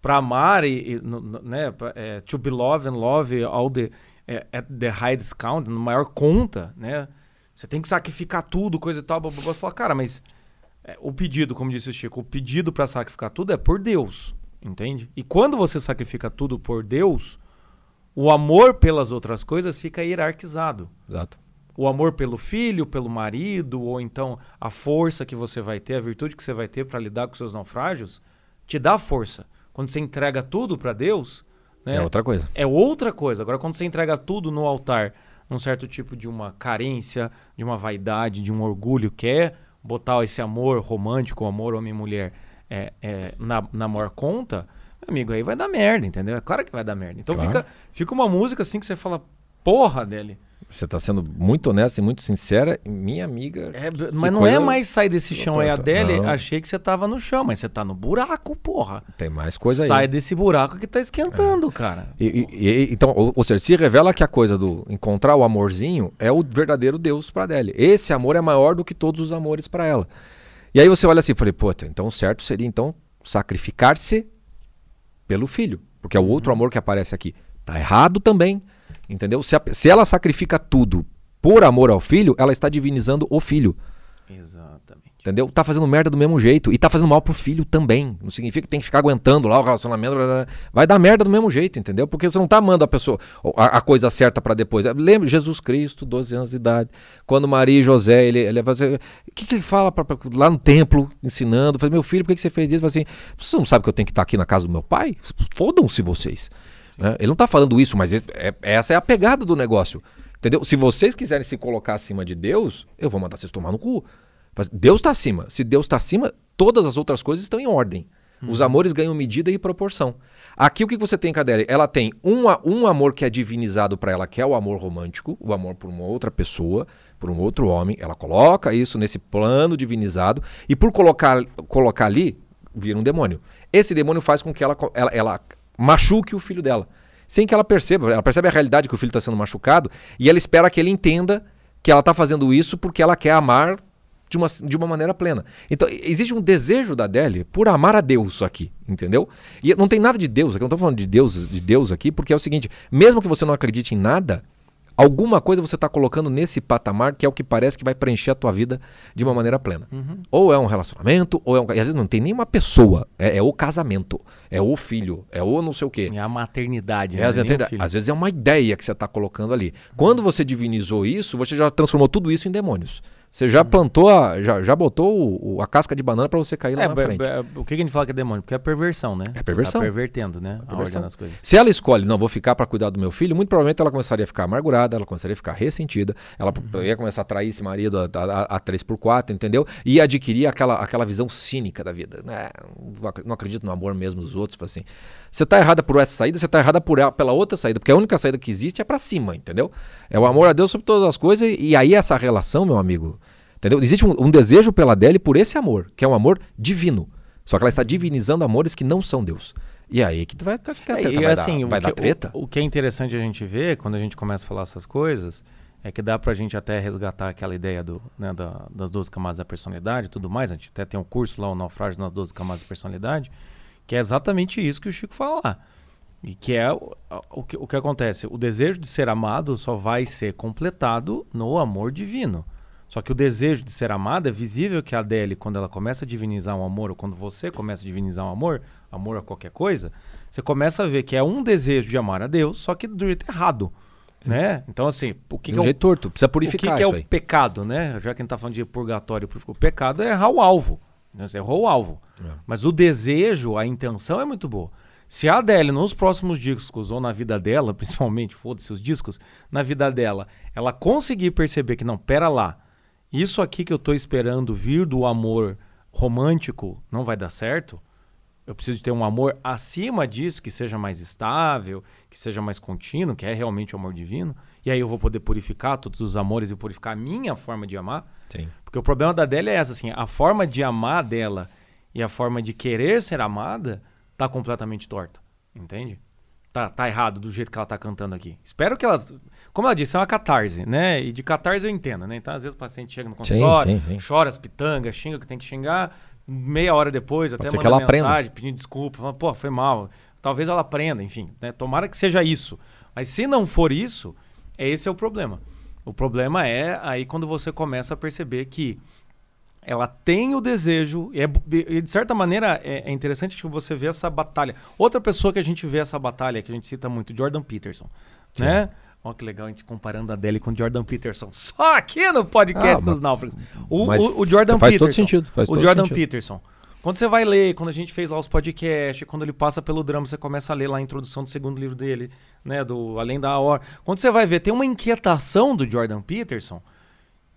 Para amar e, e né? É, to be loved and love all the é, at the high discount, no maior conta, né? Você tem que sacrificar tudo, coisa e tal. Você fala, cara, mas é, o pedido, como disse o Chico, o pedido para sacrificar tudo é por Deus, entende? E quando você sacrifica tudo por Deus, o amor pelas outras coisas fica hierarquizado. Exato. O amor pelo filho, pelo marido, ou então a força que você vai ter, a virtude que você vai ter para lidar com seus naufrágios, te dá força. Quando você entrega tudo para Deus, né, é outra coisa. É outra coisa. Agora, quando você entrega tudo no altar, um certo tipo de uma carência, de uma vaidade, de um orgulho, quer botar esse amor romântico, amor homem-mulher, é, é, na, na maior conta, amigo, aí vai dar merda, entendeu? É claro que vai dar merda. Então claro. fica, fica uma música assim que você fala, porra dele. Você está sendo muito honesta e muito sincera, minha amiga. É, mas não é mais sair desse chão aí, Adele. Não. Achei que você tava no chão, mas você tá no buraco, porra. Tem mais coisa aí. Sai desse buraco que tá esquentando, é. cara. E, e, e, então, ou, ou seja, se revela que a coisa do encontrar o amorzinho é o verdadeiro Deus para Adele. Esse amor é maior do que todos os amores para ela. E aí você olha assim, falei, pô, então o certo seria então sacrificar-se pelo filho, porque é o outro uhum. amor que aparece aqui. Tá errado também, entendeu? Se, a, se ela sacrifica tudo por amor ao filho, ela está divinizando o filho. Exatamente. Entendeu? Tá fazendo merda do mesmo jeito. E tá fazendo mal pro filho também. Não significa que tem que ficar aguentando lá o relacionamento. Blá, blá. Vai dar merda do mesmo jeito, entendeu? Porque você não tá amando a pessoa, a, a coisa certa para depois. Lembra Jesus Cristo, 12 anos de idade. Quando Maria e José, ele, ele vai fazer. O que, que ele fala pra, pra, lá no templo, ensinando? Fala, meu filho, por que, que você fez isso? Fala assim, você não sabe que eu tenho que estar aqui na casa do meu pai? Fodam-se vocês. Né? Ele não tá falando isso, mas é, é, essa é a pegada do negócio. Entendeu? Se vocês quiserem se colocar acima de Deus, eu vou mandar vocês tomar no cu. Deus está acima. Se Deus está acima, todas as outras coisas estão em ordem. Uhum. Os amores ganham medida e proporção. Aqui o que você tem, Cadeli? Ela tem um, um amor que é divinizado para ela, que é o amor romântico, o amor por uma outra pessoa, por um outro homem. Ela coloca isso nesse plano divinizado e por colocar, colocar ali, vira um demônio. Esse demônio faz com que ela, ela, ela machuque o filho dela. Sem que ela perceba. Ela percebe a realidade que o filho está sendo machucado e ela espera que ele entenda que ela está fazendo isso porque ela quer amar de uma, de uma maneira plena. Então, existe um desejo da Adele por amar a Deus aqui, entendeu? E não tem nada de Deus aqui, não estou falando de Deus, de Deus aqui, porque é o seguinte: mesmo que você não acredite em nada, alguma coisa você está colocando nesse patamar que é o que parece que vai preencher a tua vida de uma maneira plena. Uhum. Ou é um relacionamento, ou é um. E às vezes não tem nenhuma pessoa. É, é o casamento, é o filho, é o não sei o quê. É a maternidade, é né? a maternidade. Às vezes é uma ideia que você está colocando ali. Quando você divinizou isso, você já transformou tudo isso em demônios. Você já plantou, a, já, já botou o, a casca de banana para você cair lá é, na frente. É, o que a gente fala que é demônio? Porque é perversão, né? É perversão. Tá pervertendo, né? É perversão. A coisas. Se ela escolhe, não, vou ficar para cuidar do meu filho, muito provavelmente ela começaria a ficar amargurada, ela começaria a ficar ressentida, ela uhum. ia começar a trair esse marido a, a, a 3x4, entendeu? E adquirir aquela, aquela visão cínica da vida. Né? Não acredito no amor mesmo dos outros, assim. Você tá errada por essa saída, você tá errada por, pela outra saída, porque a única saída que existe é para cima, entendeu? É o amor a Deus sobre todas as coisas, e, aí essa relação, meu amigo Entendeu? Existe um, um desejo pela Adele por esse amor, que é um amor divino. Só que ela está divinizando amores que não são Deus. E aí que vai, que é, e, vai, assim, dar, vai dar treta. O, o, que é interessante a gente ver quando a gente começa a falar essas coisas é que dá pra gente até resgatar aquela ideia do, né, da, das 12 camadas da personalidade e tudo mais. A gente até tem um curso lá, o Naufrágio nas 12 camadas da personalidade, que é exatamente isso que o Chico fala lá. E que é o, o, que, o que acontece. O desejo de ser amado só vai ser completado no amor divino. Só que o desejo de ser amada é visível que a Adele, quando ela começa a divinizar um amor, ou quando você começa a divinizar um amor, amor a qualquer coisa, você começa a ver que é um desejo de amar a Deus, só que do jeito errado. Né? Então, assim, o que, que é o jeito torto, precisa purificar. O que, que é o pecado, né? Já que a gente tá falando de purgatório, o pecado é errar o alvo. Né? Você errou o alvo. É. Mas o desejo, a intenção é muito boa. Se a Adele, nos próximos discos, ou na vida dela, principalmente, foda-se os discos, na vida dela, ela conseguir perceber que, não, pera lá, isso aqui que eu estou esperando vir do amor romântico não vai dar certo. Eu preciso ter um amor acima disso, que seja mais estável, que seja mais contínuo, que é realmente o amor divino. E aí eu vou poder purificar todos os amores e purificar a minha forma de amar. Sim. Porque o problema da Adélia é essa, assim, a forma de amar dela e a forma de querer ser amada tá completamente torta. Entende? Tá, tá errado do jeito que ela tá cantando aqui. Espero que ela. Como ela disse, é uma catarse, né? E de catarse eu entendo, né? Então, às vezes o paciente chega no consultório, sim, sim, sim. chora as pitangas, xinga o que tem que xingar, meia hora depois, Pode até manda ela mensagem aprenda. pedindo desculpa, fala, pô, foi mal. Talvez ela aprenda, enfim, né? Tomara que seja isso. Mas se não for isso, esse é o problema. O problema é aí quando você começa a perceber que ela tem o desejo, e, é, e de certa maneira é, é, interessante que você vê essa batalha. Outra pessoa que a gente vê essa batalha, que a gente cita muito, Jordan Peterson, Sim. né? Olha que legal a gente comparando a Adele com Jordan Peterson. Só aqui no podcast ah, dos náufragos. O, o, o, Jordan faz Peterson. Todo sentido, faz o todo Jordan sentido. Peterson. Quando você vai ler, quando a gente fez lá os podcasts, quando ele passa pelo drama, você começa a ler lá a introdução do segundo livro dele, né? Do Além da Hora. Quando você vai ver, tem uma inquietação do Jordan Peterson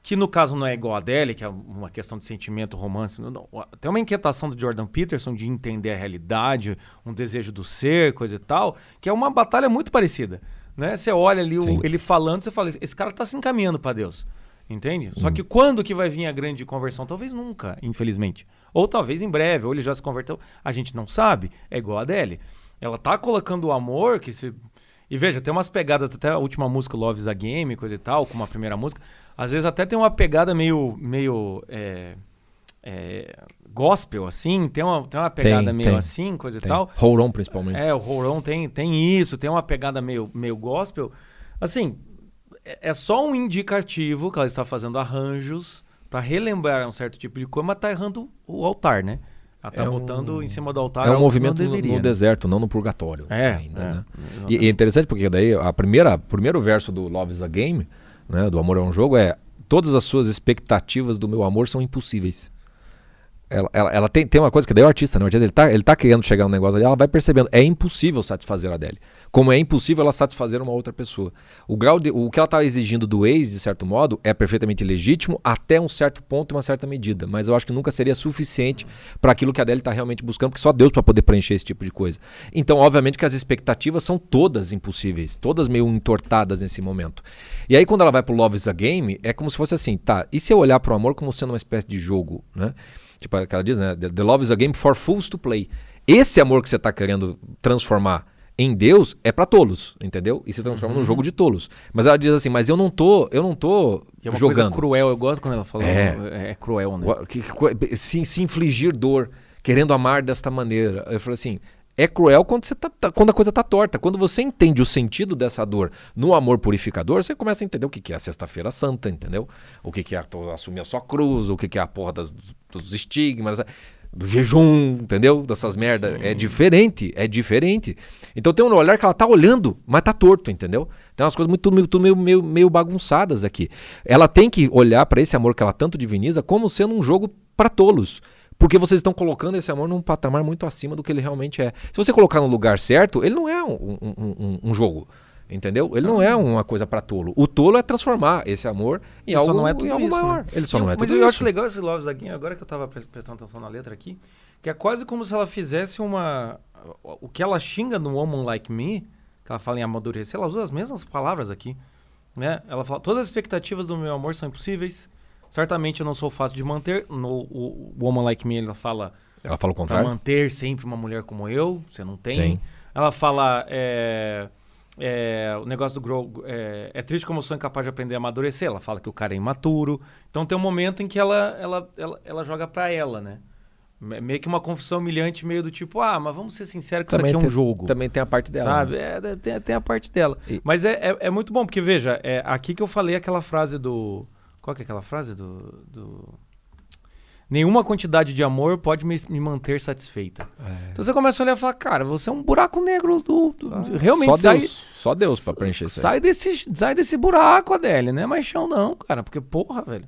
que no caso não é igual a dele, que é uma questão de sentimento, romance. Não, tem uma inquietação do Jordan Peterson de entender a realidade, um desejo do ser, coisa e tal, que é uma batalha muito parecida. Né? Você olha ali o, ele falando, você fala, esse cara está se encaminhando para Deus. Entende? Hum. Só que quando que vai vir a grande conversão? Talvez nunca, infelizmente. Ou talvez em breve, ou ele já se converteu. A gente não sabe. É igual a Adele. Ela tá colocando o amor que se. E veja, tem umas pegadas, até a última música, Love is a Game, coisa e tal, como a primeira música. Às vezes até tem uma pegada meio. meio é, é, gospel, assim, tem uma, tem uma pegada tem, meio tem, assim, coisa tem. e tal. Rouron, principalmente. É, o Rouron tem, tem isso, tem uma pegada meio, meio gospel. Assim, é, é só um indicativo que ela está fazendo arranjos para relembrar um certo tipo de coisa, mas tá errando o altar, né? Ela tá é botando um, em cima do altar. É um movimento deveria, no, no né? deserto, não no purgatório. É. Ainda, é, né? E, e, é interessante porque daí a primeira, primeiro verso do Love is a Game né, do Amor é um Jogo é todas as suas expectativas do meu amor são impossíveis ela, ela, ela, tem, tem uma coisa que daí o artista, né? ele tá, ele tá querendo chegar um negócio ali, ela vai percebendo, é impossível satisfazer a dele. Como é impossível ela satisfazer uma outra pessoa. O grau de, o que ela tá exigindo do ex, de certo modo, é perfeitamente legítimo até um certo ponto e uma certa medida, mas eu acho que nunca seria suficiente para aquilo que a Adele tá realmente buscando, porque só Deus para poder preencher esse tipo de coisa. Então, obviamente que as expectativas são todas impossíveis, todas meio entortadas nesse momento. E aí quando ela vai pro Love is a Game, é como se fosse assim, tá, e se eu olhar pro amor como sendo uma espécie de jogo, né? Tipo, ela diz, né? The love is a game for fools to play. Esse amor que você está querendo transformar em Deus é para tolos, entendeu? E se transforma uhum. num jogo de tolos. Mas ela diz assim, mas eu não tô, eu não tô e é uma jogando. Coisa cruel, eu gosto quando ela fala, é, é, é cruel, né? Se, se infligir dor, querendo amar desta maneira. Eu falei assim, é cruel quando, você tá, tá, quando a coisa tá torta. Quando você entende o sentido dessa dor no amor purificador, você começa a entender o que, que é a Sexta-feira Santa, entendeu? O que, que é assumir a sua cruz, o que, que é a porra das, dos estigmas, jejum, entendeu? Dessas merdas. É diferente, é diferente. Então tem um olhar que ela tá olhando, mas tá torto, entendeu? Tem umas coisas muito, muito meio, meio, meio bagunçadas aqui. Ela tem que olhar para esse amor que ela tanto diviniza como sendo um jogo para tolos. Porque vocês estão colocando esse amor num patamar muito acima do que ele realmente é. Se você colocar no lugar certo, ele não é um, um, um, um jogo. Entendeu? Ele não é uma coisa para tolo. O tolo é transformar esse amor em algo, não é tudo algo isso, maior. Né? Ele só eu, não é tudo isso. Mas eu acho legal esse Love da Guinha, agora que eu estava prestando atenção na letra aqui, que é quase como se ela fizesse uma. O que ela xinga no Woman Like Me, que ela fala em amadurecer, ela usa as mesmas palavras aqui. Né? Ela fala: todas as expectativas do meu amor são impossíveis Certamente eu não sou fácil de manter. No o, Woman Like Me, ela fala. Ela fala o contrário. Pra manter sempre uma mulher como eu, você não tem. Sim. Ela fala. É, é, o negócio do grow. É, é, triste como eu sou incapaz de aprender a amadurecer. Ela fala que o cara é imaturo. Então tem um momento em que ela, ela, ela, ela joga pra ela, né? Meio que uma confissão humilhante, meio do tipo, ah, mas vamos ser sinceros que também isso aqui é um jogo. Também tem a parte dela. Sabe? Né? É, tem, tem, a parte dela. E... Mas é, é, é, muito bom, porque veja, é aqui que eu falei aquela frase do. Qual que é aquela frase do. do... Nenhuma quantidade de amor pode me, me manter satisfeita. É. Então você começa a olhar e falar, cara, você é um buraco negro do. do ah, realmente só sai, Deus, só Deus pra preencher isso. Sai desse, sai desse buraco, Adele, não é mais chão, não, cara. Porque, porra, velho.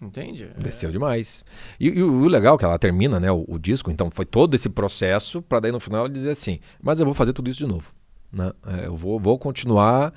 Entende? Desceu é. demais. E, e, o legal é que ela termina, né, o, o disco, então foi todo esse processo para daí no final ela dizer assim, mas eu vou fazer tudo isso de novo. Né? É, eu vou, vou continuar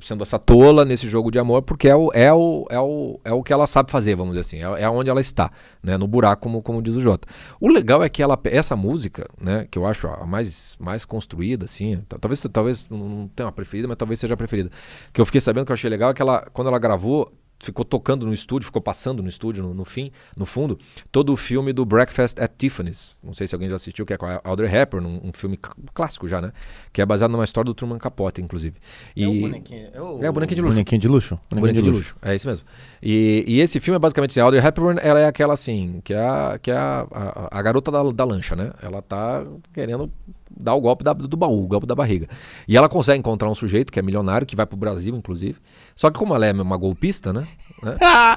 sendo essa tola nesse jogo de amor, porque é o, é o, é o, é o que ela sabe fazer, vamos dizer assim, é, é onde ela está, né, no buraco, como, como diz o Jota. O legal é que ela, essa música, né, que eu acho a mais, mais construída, assim, talvez, talvez não tenha uma preferida, mas talvez seja a preferida, que eu fiquei sabendo que eu achei legal é que ela, quando ela gravou, ficou tocando no estúdio, ficou passando no estúdio, no, no, fim, no fundo, todo o filme do Breakfast at Tiffany's. Não sei se alguém já assistiu, que é com a Audrey Hepburn, um, um filme clássico já, né? Que é baseado numa história do Truman Capote, inclusive. E... É o bonequinho. É o, é o bonequinho de luxo. Bonequinho de luxo. Bonequinho, bonequinho de, luxo. luxo. É isso mesmo. E, e, esse filme é basicamente assim, a Audrey Hepburn, ela é aquela assim, que é a, que é a, a, a garota da, da lancha, né? Ela tá querendo dar o golpe da, do baú, o golpe da barriga. E ela consegue encontrar um sujeito que é milionário, que vai pro Brasil, inclusive. Só que como ela é uma golpista, né? né?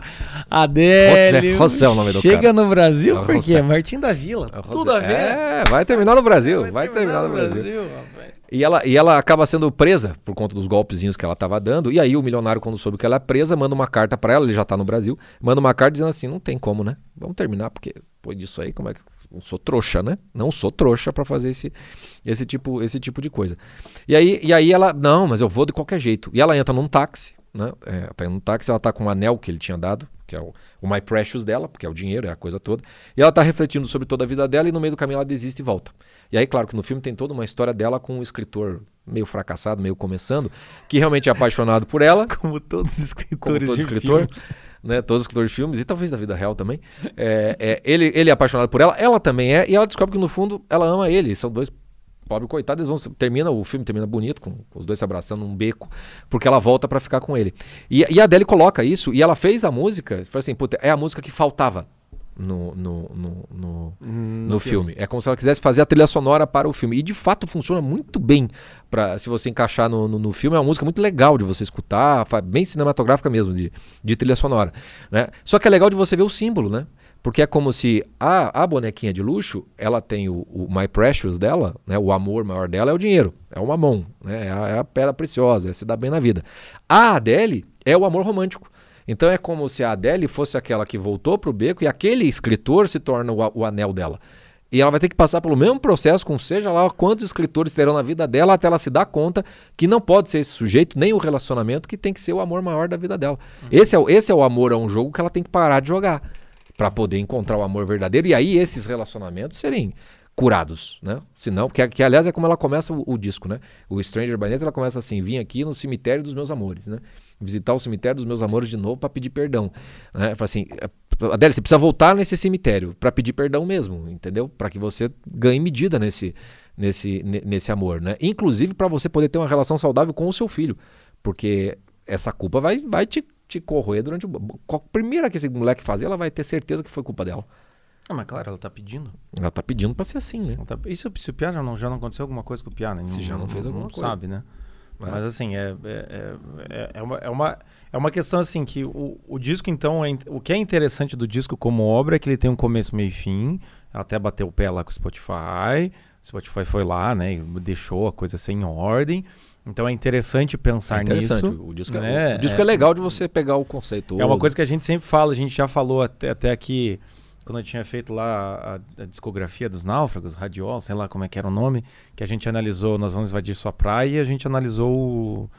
Adélio. José, José é o nome do Chega cara. no Brasil, é por quê? Martim da Vila. É Tudo a ver. É, vai terminar no Brasil. Vai, vai terminar, terminar, no Brasil. Brasil e ela, e ela acaba sendo presa por conta dos golpezinhos que ela estava dando. E aí o milionário, quando soube que ela é presa, manda uma carta para ela, ele já está no Brasil, manda uma carta dizendo assim: não tem como, né? Vamos terminar, porque depois disso aí, como é que não sou trouxa, né? Não sou trouxa para fazer esse, esse, tipo, esse tipo de coisa. E aí, e aí ela, não, mas eu vou de qualquer jeito. E ela entra num táxi, né? É, tá num táxi, ela tá com um anel que ele tinha dado, que é o, o My Precious dela, porque é o dinheiro, é a coisa toda. E ela tá refletindo sobre toda a vida dela e no meio do caminho ela desiste e volta. E aí, claro que no filme tem toda uma história dela com um escritor meio fracassado, meio começando, que realmente é apaixonado por ela. Como todos os escritores como todo escritor. Filmes né? Todos os escritores de filmes, e talvez da vida real também. É, é, ele, ele é apaixonado por ela, ela também é, e ela descobre que no fundo ela ama ele. São dois pobre coitado, eles vão termina o filme termina bonito com, com os dois se abraçando num beco, porque ela volta para ficar com ele. E, e, a Adele coloca isso e ela fez a música, foi assim, puta, é a música que faltava no, no, no, no, hum, no filme. filme. É como se ela quisesse fazer a trilha sonora para o filme. E de fato funciona muito bem para se você encaixar no, no, no, filme. É uma música muito legal de você escutar, bem cinematográfica mesmo, de, de trilha sonora. Né? Só que é legal de você ver o símbolo, né? Porque é como se a, a bonequinha de luxo, ela tem o, o My Precious dela, né? o amor maior dela é o dinheiro, é o mamão, né? é, a, é a pedra preciosa, é se dar bem na vida. A Adele é o amor romântico. Então é como se a Adele fosse aquela que voltou para o beco e aquele escritor se torna o, o, anel dela. E ela vai ter que passar pelo mesmo processo com seja lá quantos escritores terão na vida dela até ela se dar conta que não pode ser esse sujeito, nem o relacionamento, que tem que ser o amor maior da vida dela. Uhum. Esse, é, esse é o amor a um jogo que ela tem que parar de jogar para poder encontrar o amor verdadeiro. E aí esses relacionamentos serem curados, né? Senão, que, que aliás é como ela começa o, o disco, né? O Stranger by ela começa assim: vim aqui no cemitério dos meus amores, né? Visitar o cemitério dos meus amores de novo para pedir perdão, né? Fala assim, é, Adélia, você precisa voltar nesse cemitério para pedir perdão mesmo, entendeu? Para que você ganhe medida nesse nesse nesse amor, né? Inclusive para você poder ter uma relação saudável com o seu filho, porque essa culpa vai vai te, te corroer durante o a primeira que esse moleque fazer, ela vai ter certeza que foi culpa dela. Ah, mas claro, ela tá pedindo. Ela tá pedindo pra ser assim, né? Tá... E se, o Pia já não, já não aconteceu alguma coisa com o Pia, né? Se já não fez alguma não coisa. sabe, né? É. Mas assim, é, é, é, é, uma, é, uma, é uma questão assim que o, o disco, então, é, o que é interessante do disco como obra é que ele tem um começo, meio e fim. Até bateu o pé lá com o Spotify. O Spotify foi lá, né? E deixou a coisa sem ordem. Então é interessante pensar é interessante. nisso. O disco, né? é, o disco é, é legal de você pegar o conceito. É uma coisa que a gente sempre fala, a gente já falou até, até aqui quando eu tinha feito lá a, a, discografia dos náufragos, Radiol, sei lá como é que era o nome, que a gente analisou, nós vamos invadir sua praia e a gente analisou o,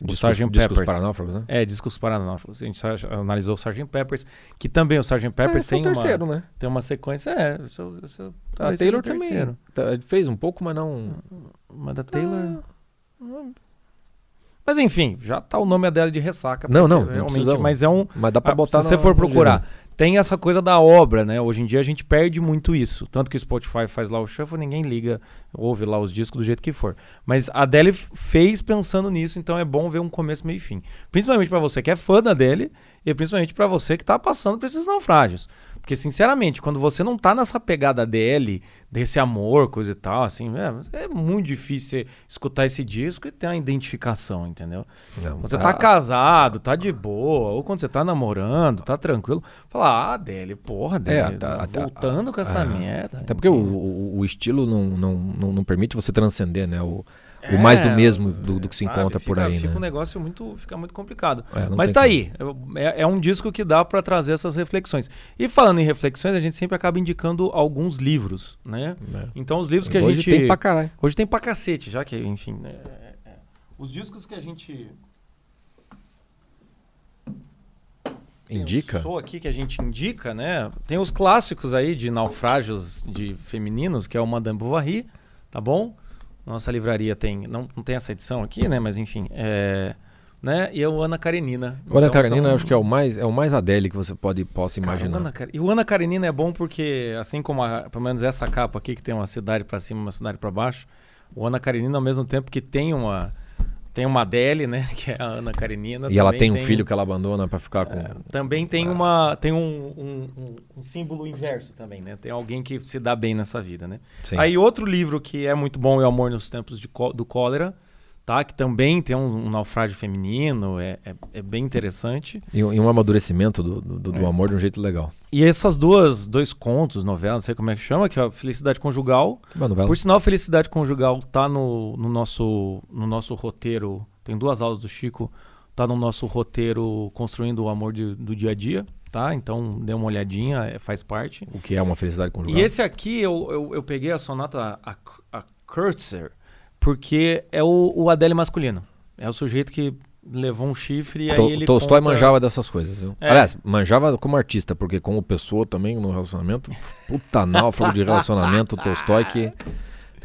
o Sgt. Peppers. Discos para náufragos, né? É, discos para náufragos. A gente analisou o Sgt. Peppers, que também o Sgt. Peppers é, tem, terceiro, uma, né? tem uma sequência. É, eu sou, eu sou, a Taylor também. Tá, fez um pouco, mas não. Mas da Taylor. Ah. Mas enfim, já tá o nome dela de ressaca. Não, não, realmente, não mas é um. Mas dá para botar. Se você for procurar, tem essa coisa da obra, né? Hoje em dia a gente perde muito isso. Tanto que o Spotify faz lá o shuffle, ninguém liga, ouve lá os discos do jeito que for. Mas a Adele fez pensando nisso, então é bom ver um começo, meio e fim. Principalmente para você que é fã da Adele e principalmente para você que tá passando por esses naufrágios. Porque, sinceramente, quando você não tá nessa pegada dele, desse amor, coisa e tal, assim, é, é muito difícil escutar esse disco e ter uma identificação, entendeu? Não, você tá, tá casado, tá de boa, ou quando você tá namorando, tá tranquilo, fala, ah, Adele, porra, Adele, é, tá, voltando tá, com essa é, merda. Até porque o, o, o, estilo não, não, não, não permite você transcender, né? O, o mais do é, mesmo do, do que se encontra fica, por aí, fica né? um negócio muito, fica muito complicado. É, Mas tá como. aí, é, é, um disco que dá para trazer essas reflexões. E falando em reflexões, a gente sempre acaba indicando alguns livros, né? É. Então os livros que a hoje gente hoje tem pra caralho. Hoje tem pra cacete, já que, enfim, né? Os discos que a gente indica? Sou aqui que a gente indica, né? Tem os clássicos aí de naufrágios de femininos, que é o Madame Bovary, tá bom? Nossa livraria tem, não, não tem essa edição aqui, né? Mas enfim, é, né? E é o Ana Karenina. O Ana então, Karenina são... acho que é o mais é o mais Adele que você pode possa imaginar. Cara, o Ana, e o Ana Karenina é bom porque assim como a, pelo menos essa capa aqui que tem uma cidade para cima, uma cidade para baixo, o Ana Karenina ao mesmo tempo que tem uma tem uma Adele, né? Que é a Ana Karenina. E ela tem um tem, filho que ela abandona para ficar com. É, também tem ah. uma. Tem um, um, um, um, símbolo inverso também, né? Tem alguém que se dá bem nessa vida, né? Sim. Aí outro livro que é muito bom é o Amor nos Tempos de, do Cólera tá? Que também tem um, um naufrágio feminino, é, é, é, bem interessante. E, e um amadurecimento do, do, do é. amor de um jeito legal. E essas duas, dois contos, novela, não sei como é que chama, que é a Felicidade Conjugal. Por sinal, Felicidade Conjugal tá no, no, nosso, no nosso roteiro, tem duas aulas do Chico, tá no nosso roteiro Construindo o Amor de, do Dia a Dia. Tá? Então dê uma olhadinha, é, faz parte. O que é uma felicidade conjugal? E esse aqui eu, eu, eu peguei a sonata a, a Kurtzer, porque é o, o Adele masculino. É o sujeito que levou um chifre e to, aí ele Tolstói conta... manjava dessas coisas, viu? É. Aliás, manjava como artista, porque como pessoa também no relacionamento, puta náufrago de relacionamento, Tolstói que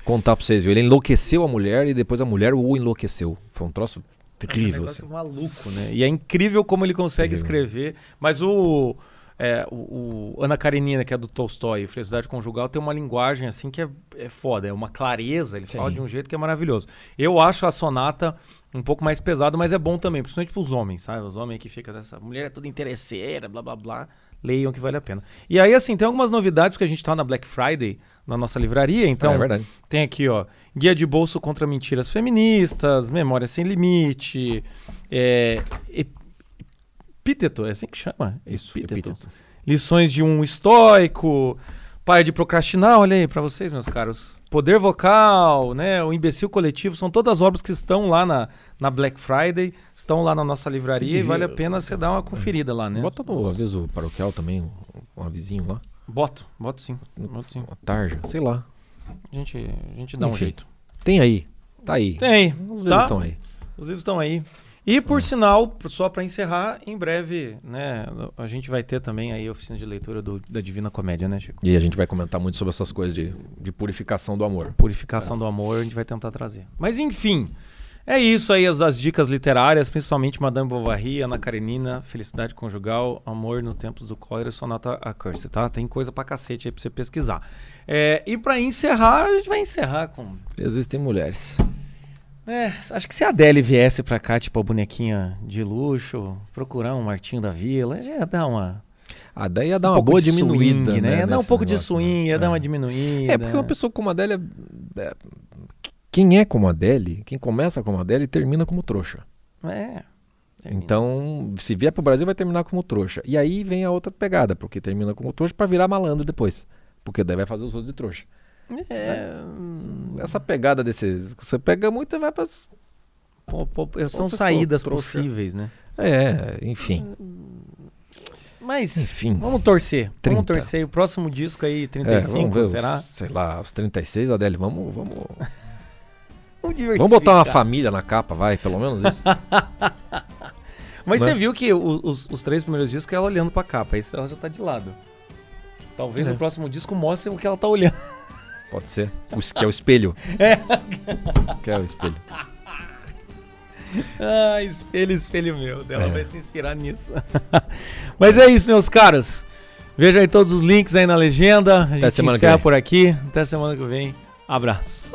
contar pra vocês, viu? Ele enlouqueceu a mulher e depois a mulher o enlouqueceu. Foi um troço terrível. É um assim. maluco, né? E é incrível como ele consegue escrever, mas o é, o, o, Ana Karenina, que é do Tolstói, Felicidade Conjugal, tem uma linguagem assim que é, é foda, é uma clareza, ele Sim. fala de um jeito que é maravilhoso. Eu acho a sonata um pouco mais pesada, mas é bom também, principalmente para os homens, sabe? Os homens que ficam essa mulher é toda interesseira, blá blá blá. Leiam que vale a pena. E aí, assim, tem algumas novidades, porque a gente tá na Black Friday na nossa livraria, então. É, verdade. Tem aqui, ó, Guia de Bolso contra Mentiras Feministas, Memória Sem Limite, é, epíteto, é assim que chama? Isso, epíteto. epíteto. Lições de um estoico, pai de procrastinar, olha aí para vocês, meus caros. Poder vocal, né? O imbecil coletivo, são todas obras que estão lá na, na Black Friday, estão lá na nossa livraria Devia, e vale a pena você dar uma conferida lá, né? Bota no aviso paroquial também, um avisinho lá. Boto, boto sim. Boto sim. Uma tarja, sei lá. A gente, a gente dá Enfim, um jeito. Tem aí, tá aí. Tem. Os livros tá? estão aí. Os livros estão aí. E por sinal, só para encerrar, em breve, né, a gente vai ter também aí a oficina de leitura do, da Divina Comédia, né, Chico? E a gente vai comentar muito sobre essas coisas de, de purificação do amor. Purificação é. do amor, a gente vai tentar trazer. Mas enfim, é isso aí as, as dicas literárias, principalmente Madame Bovary, Ana Karenina, Felicidade Conjugal, Amor no Tempos do Cólera Sonata a Curse, tá? Tem coisa pra cacete aí pra você pesquisar. É, e para encerrar, a gente vai encerrar com... Existem mulheres. É, acho que se a Adele viesse pra cá, tipo a bonequinha de luxo, procurar um Martinho da Vila, já ia dar uma. Ah, daí ia dar um uma boa diminuída, swing, né? né? Ia dar um pouco negócio, de swing, ia é. dar uma diminuída. É, porque uma pessoa como a Adele. É, é... Quem é como a Adele, quem começa como a Adele, termina como trouxa. É. Termina. Então, se vier pro Brasil, vai terminar como trouxa. E aí vem a outra pegada, porque termina como trouxa para virar malandro depois. Porque daí vai fazer os outros de trouxa. É, né? Essa pegada desse. Você pega muito e vai para. São saídas possíveis, né? É, enfim. Mas, enfim, vamos torcer. 30. Vamos torcer. O próximo disco aí, 35, é, será? Os, sei lá, os 36, Adele, vamos. Vamos, vamos, vamos botar uma família na capa, vai, pelo menos isso. Mas você viu que os, os, três primeiros discos ela olhando pra capa, aí ela já tá de lado. Talvez é. o próximo disco mostre o que ela tá olhando. Pode ser. O, que é o espelho. É. Que é o espelho. Ah, espelho, espelho meu. Ela é. vai se inspirar nisso. Mas é isso, meus caros. Veja aí todos os links aí na legenda. A Até gente semana encerra por aqui. Até semana que vem. Abraço.